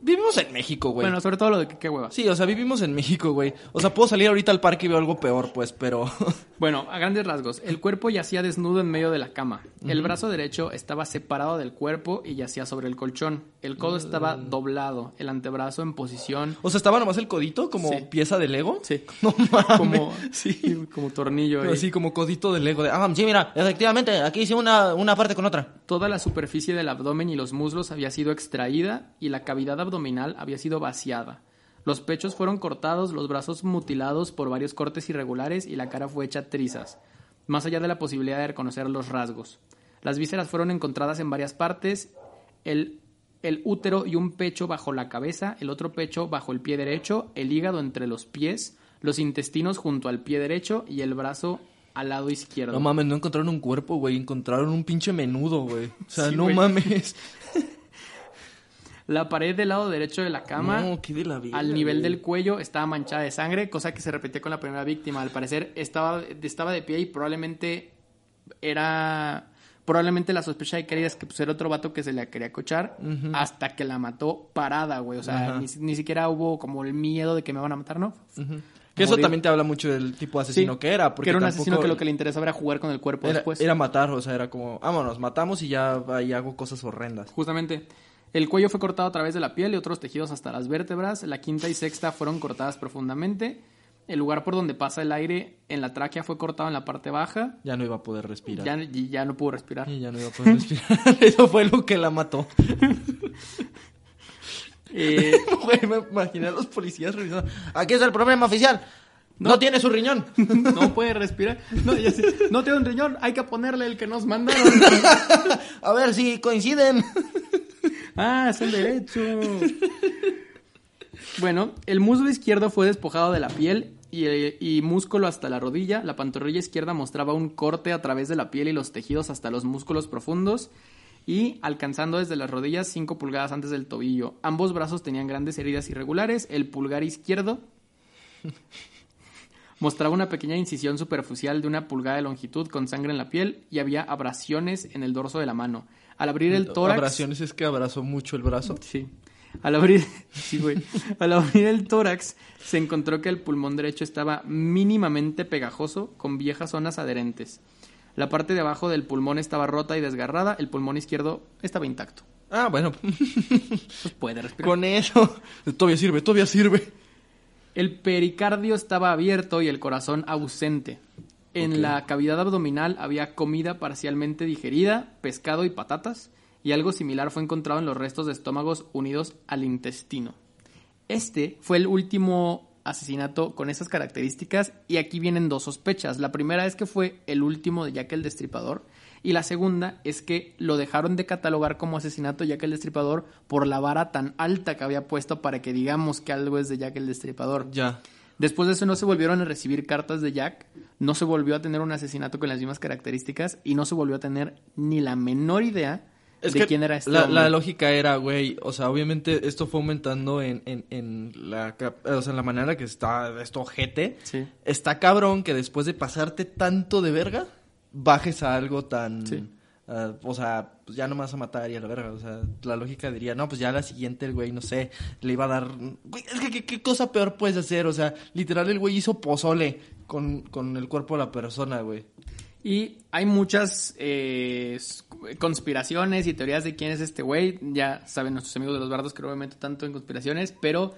Vivimos en México, güey. Bueno, sobre todo lo de qué hueva. Sí, o sea, vivimos en México, güey. O sea, puedo salir ahorita al parque y veo algo peor, pues, pero... Bueno, a grandes rasgos, el cuerpo yacía desnudo en medio de la cama. El brazo derecho estaba separado del cuerpo y yacía sobre el colchón. El codo estaba doblado, el antebrazo en posición O sea, estaba nomás el codito como Sí. pieza de Lego. Sí. No mames. como, Sí. como tornillo. ahí. Así como codito de Lego. De, ah, sí, mira, efectivamente, aquí hice una, una parte con otra. Toda la superficie del abdomen y los muslos había sido extraída y la cavidad abdominal había sido vaciada. Los pechos fueron cortados, los brazos mutilados por varios cortes irregulares y la cara fue hecha trizas, más allá de la posibilidad de reconocer los rasgos. Las vísceras fueron encontradas en varias partes, el, el útero y un pecho bajo la cabeza, el otro pecho bajo el pie derecho, el hígado entre los pies, los intestinos junto al pie derecho y el brazo al lado izquierdo. No mames, no encontraron un cuerpo, güey. Encontraron un pinche menudo, güey. O sea, Sí, no mames. La pared del lado derecho de la cama, No, qué de la vida, al nivel güey. del cuello, estaba manchada de sangre, cosa que se repetía con la primera víctima. Al parecer estaba, estaba de pie y probablemente era... Probablemente la sospecha de Kelly es que pues, era otro vato que se la quería cochar hasta que la mató parada, güey. O sea, ni, ni siquiera hubo como el miedo de que me van a matar, ¿no? Que eso también te habla mucho del tipo de asesino Sí, que era. Porque que era un tampoco- asesino que lo que le interesaba era jugar con el cuerpo era, después. era matar, o sea, era como, vámonos, matamos y ya ahí hago cosas horrendas. Justamente. El cuello fue cortado a través de la piel y otros tejidos hasta las vértebras. La quinta y sexta fueron cortadas profundamente. El lugar por donde pasa el aire en la tráquea fue cortado en la parte baja. Ya no iba a poder respirar. Ya, y ya no pudo respirar. Y ya no iba a poder respirar. Eso fue lo que la mató. Eh, me imaginé a los policías revisando. Aquí está el problema oficial. No, tiene su riñón. no puede respirar. No, ya sé. no tiene un riñón. Hay que ponerle el que nos mandaron. A ver si coinciden. Ah, es el derecho. Bueno, el muslo izquierdo fue despojado de la piel y, músculo hasta la rodilla. La pantorrilla izquierda mostraba un corte a través de la piel y los tejidos hasta los músculos profundos y alcanzando desde las rodillas 5 pulgadas antes del tobillo. Ambos brazos tenían grandes heridas irregulares. El pulgar izquierdo mostraba una pequeña incisión superficial de una pulgada de longitud con sangre en la piel y había abrasiones en el dorso de la mano. Al abrir el tórax... Abrasiones es que abrazó mucho el brazo. Sí. Al abrir, sí, güey. Al abrir el tórax, se encontró que el pulmón derecho estaba mínimamente pegajoso, con viejas zonas adherentes. La parte de abajo del pulmón estaba rota y desgarrada, el pulmón izquierdo estaba intacto. Ah, bueno. Pues puede respirar. Con eso. Todavía sirve, todavía sirve. El pericardio estaba abierto y el corazón ausente. En la cavidad abdominal había comida parcialmente digerida, pescado y patatas, y algo similar fue encontrado en los restos de estómagos unidos al intestino. Este fue el último asesinato con esas características y aquí vienen dos sospechas. La primera es que fue el último de Jack el Destripador y la segunda es que lo dejaron de catalogar como asesinato Jack el Destripador por la vara tan alta que había puesto para que digamos que algo es de Jack el Destripador. Ya. Después de eso no se volvieron a recibir cartas de Jack, no se volvió a tener un asesinato con las mismas características y no se volvió a tener ni la menor idea Es de que quién era este la, la lógica era, güey, o sea, obviamente esto fue aumentando en, en, en la, cap- o sea, en la manera que está esto ojete. Sí. Está cabrón que después de pasarte tanto de verga, bajes a algo tan... Sí. Ah, o sea, pues ya no me vas a matar y a la verga. O sea, la lógica diría, no, pues ya la siguiente el güey, no sé, le iba a dar... Es que ¿qué, qué cosa peor puedes hacer? O sea, literal el güey hizo pozole con, con el cuerpo de la persona, güey. Y hay muchas eh, conspiraciones y teorías de quién es este güey. Ya saben nuestros amigos de los bardos que no me meto tanto en conspiraciones, pero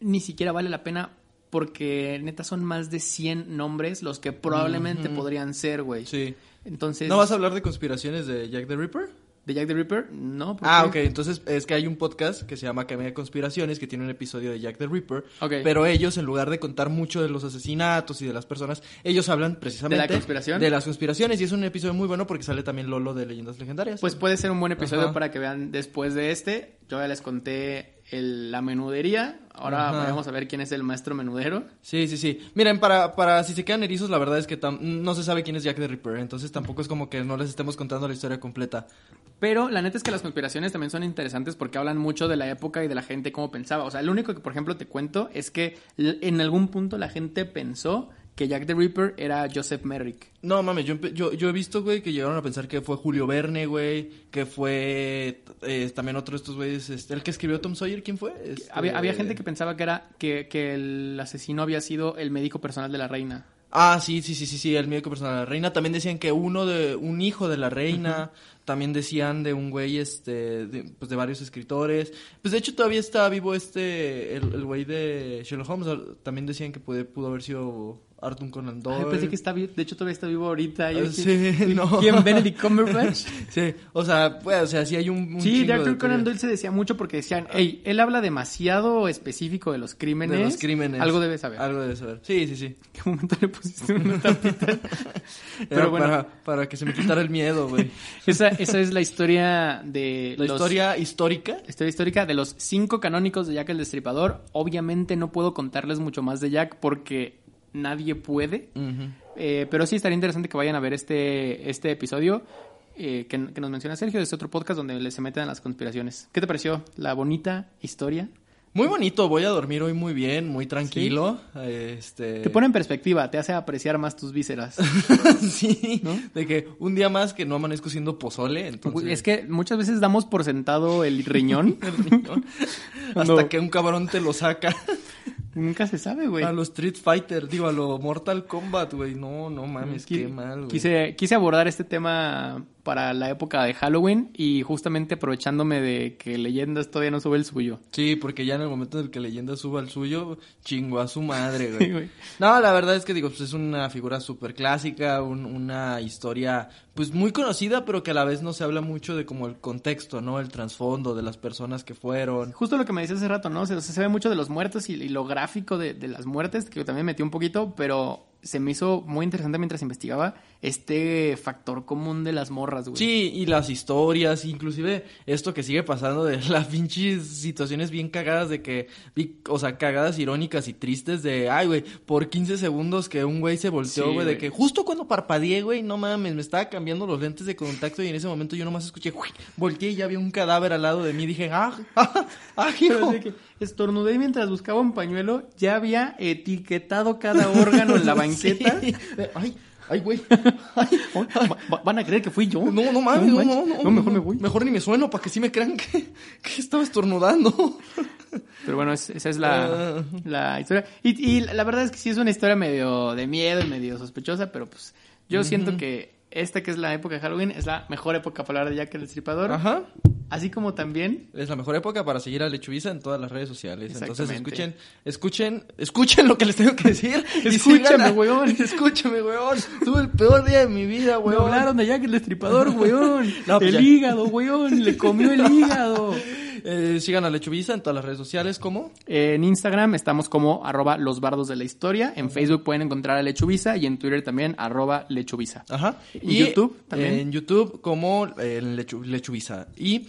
ni siquiera vale la pena porque neta son más de 100 nombres los que probablemente podrían ser, güey. Sí. Entonces, ¿No vas a hablar de conspiraciones de Jack the Ripper? ¿de Jack the Ripper? No. ¿por Ah, qué? ok. Entonces es que hay un podcast que se llama de Conspiraciones que tiene un episodio de Jack the Ripper. Ok. Pero ellos, en lugar de contar mucho de los asesinatos y de las personas, ellos hablan precisamente... ¿De la conspiración? De las conspiraciones. Y es un episodio muy bueno porque sale también Lolo de Leyendas Legendarias. Pues puede ser un buen episodio Ajá. para que vean después de este. Yo ya les conté el- la menudería. Ahora Ajá. vamos a ver quién es el maestro menudero. Sí, sí, sí. Miren, para, para si se quedan erizos, la verdad es que tam- no se sabe quién es Jack the Ripper. Entonces tampoco es como que no les estemos contando la historia completa. Pero la neta es que las conspiraciones también son interesantes porque hablan mucho de la época y de la gente cómo pensaba. O sea, lo único que, por ejemplo, te cuento es que en algún punto la gente pensó que Jack the Ripper era Joseph Merrick. No mames, yo, yo, yo he visto, güey, que llegaron a pensar que fue Julio Verne, güey, que fue eh, también otro de estos güeyes, este, el que escribió Tom Sawyer, ¿quién fue? Este- Había, había gente que pensaba que era que, que el asesino había sido el médico personal de la reina. Ah, sí, sí, sí, sí, sí, el médico personal de la reina. También decían que uno de, un hijo de la reina. También decían de un güey, este, de, pues de varios escritores. Pues de hecho todavía está vivo este, el, el güey de Sherlock Holmes. También decían que puede, pudo haber sido Arthur Conan Doyle. Ay, pensé que está vi- de hecho todavía está vivo ahorita. Yo Ah, dije, sí, no. ¿Quién? Benedict Cumberbatch. Sí, o sea, pues, o sea, sí hay un, un Sí, de Arthur de Conan. Doyle se decía mucho porque decían, hey, él habla demasiado específico de los crímenes. De los crímenes. Algo debe saber. Algo debe saber. Sí, sí, sí. ¿En qué momento le pusiste una tapita? Era Pero bueno, para, para que se me quitara el miedo, güey. esa, esa es la historia de La los- historia histórica. historia histórica de los cinco canónicos de Jack el Destripador. Obviamente no puedo contarles mucho más de Jack porque nadie puede. Eh, pero sí estaría interesante que vayan a ver este, este episodio eh, que, que nos menciona Sergio, este otro podcast donde se meten a las conspiraciones. ¿Qué te pareció la bonita historia? Muy bonito, voy a dormir hoy muy bien, muy tranquilo. Este... Te pone en perspectiva, te hace apreciar más tus vísceras. sí, ¿No? de que un día más que no amanezco siendo pozole, entonces... Es que muchas veces damos por sentado el riñón. el riñón, Cuando- hasta que un cabrón te lo saca. Nunca se sabe, güey. A lo Street Fighter, digo, a lo Mortal Kombat, güey. No, no mames, qué mal, güey. Quise, quise abordar este tema para la época de Halloween y justamente aprovechándome de que Leyendas todavía no sube el suyo. Sí, porque ya en el momento en el que Leyenda suba el suyo, chingo a su madre, Sí, güey. no, la verdad es que digo, pues es una figura súper clásica, un- una historia pues muy conocida, pero que a la vez no se habla mucho de como el contexto, ¿no? El trasfondo de las personas que fueron. Justo lo que me dices hace rato, ¿no? O sea, se ve mucho de los muertos y, y lo gráfico de, de las muertes, que también metí un poquito, pero se me hizo muy interesante mientras investigaba este factor común de las morras, güey. Sí, y las historias, inclusive esto que sigue pasando de las pinches situaciones bien cagadas de que, o sea, cagadas irónicas y tristes de, ay, güey, por 15 segundos que un güey se volteó, Sí, güey, de que justo cuando parpadeé, güey, no mames, me estaba cambiando los lentes de contacto y en ese momento yo nomás escuché, "Uy", volteé y ya había un cadáver al lado de mí, dije, ah, ah, ah, hijo. que estornudé mientras buscaba un pañuelo, ya había etiquetado cada órgano en la banqueta. Sí. Ay, ay, güey. Va- va- van a creer que fui yo. No, no mames, no, no, manches. no. mejor me voy. Mejor ni me sueno para que sí me crean que, que estaba estornudando. Pero bueno, es- esa es la, Ah. la historia. Y, y la verdad es que sí es una historia medio de miedo y medio sospechosa, pero pues yo siento que esta que es la época de Halloween es la mejor época para hablar de Jack el Destripador. Ajá. Así como también Es la mejor época para seguir a Lechubiza en todas las redes sociales. Entonces escuchen, escuchen, escuchen lo que les tengo que decir. y Escúchame, weón. Escúchame, weón. Tuve el peor día de mi vida, me weón. hablaron de Jack el Destripador, weón. No, pues el ya. hígado, weón. Le comió el hígado. Eh, sigan a Lechubiza en todas las redes sociales como En Instagram estamos como arroba los bardos de la historia. En Facebook pueden encontrar a Lechuvisa y en Twitter también arroba Lechuvisa. Ajá. ¿En YouTube también? En YouTube como eh, Lechu- Lechubiza. Y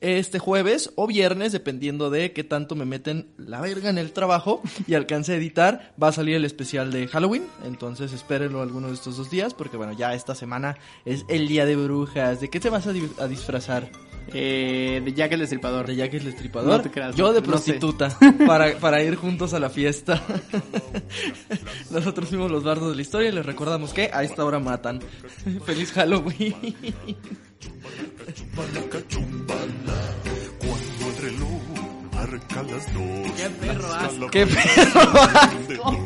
este jueves o viernes, dependiendo de qué tanto me meten la verga en el trabajo y alcance a editar, va a salir el especial de Halloween. Entonces espérenlo alguno de estos dos días, porque bueno, ya esta semana es el día de brujas. ¿De qué te vas a, di- a disfrazar? Eh, de Jack el Destripador. ¿De Jack el Destripador? No te creas, Yo de no sé. prostituta, para, para ir juntos a la fiesta. Nosotros fuimos los bardos de la historia y les recordamos que a esta hora matan. Feliz Halloween. Cuando el reloj marca las dos. Qué perro asco. Qué perro asco.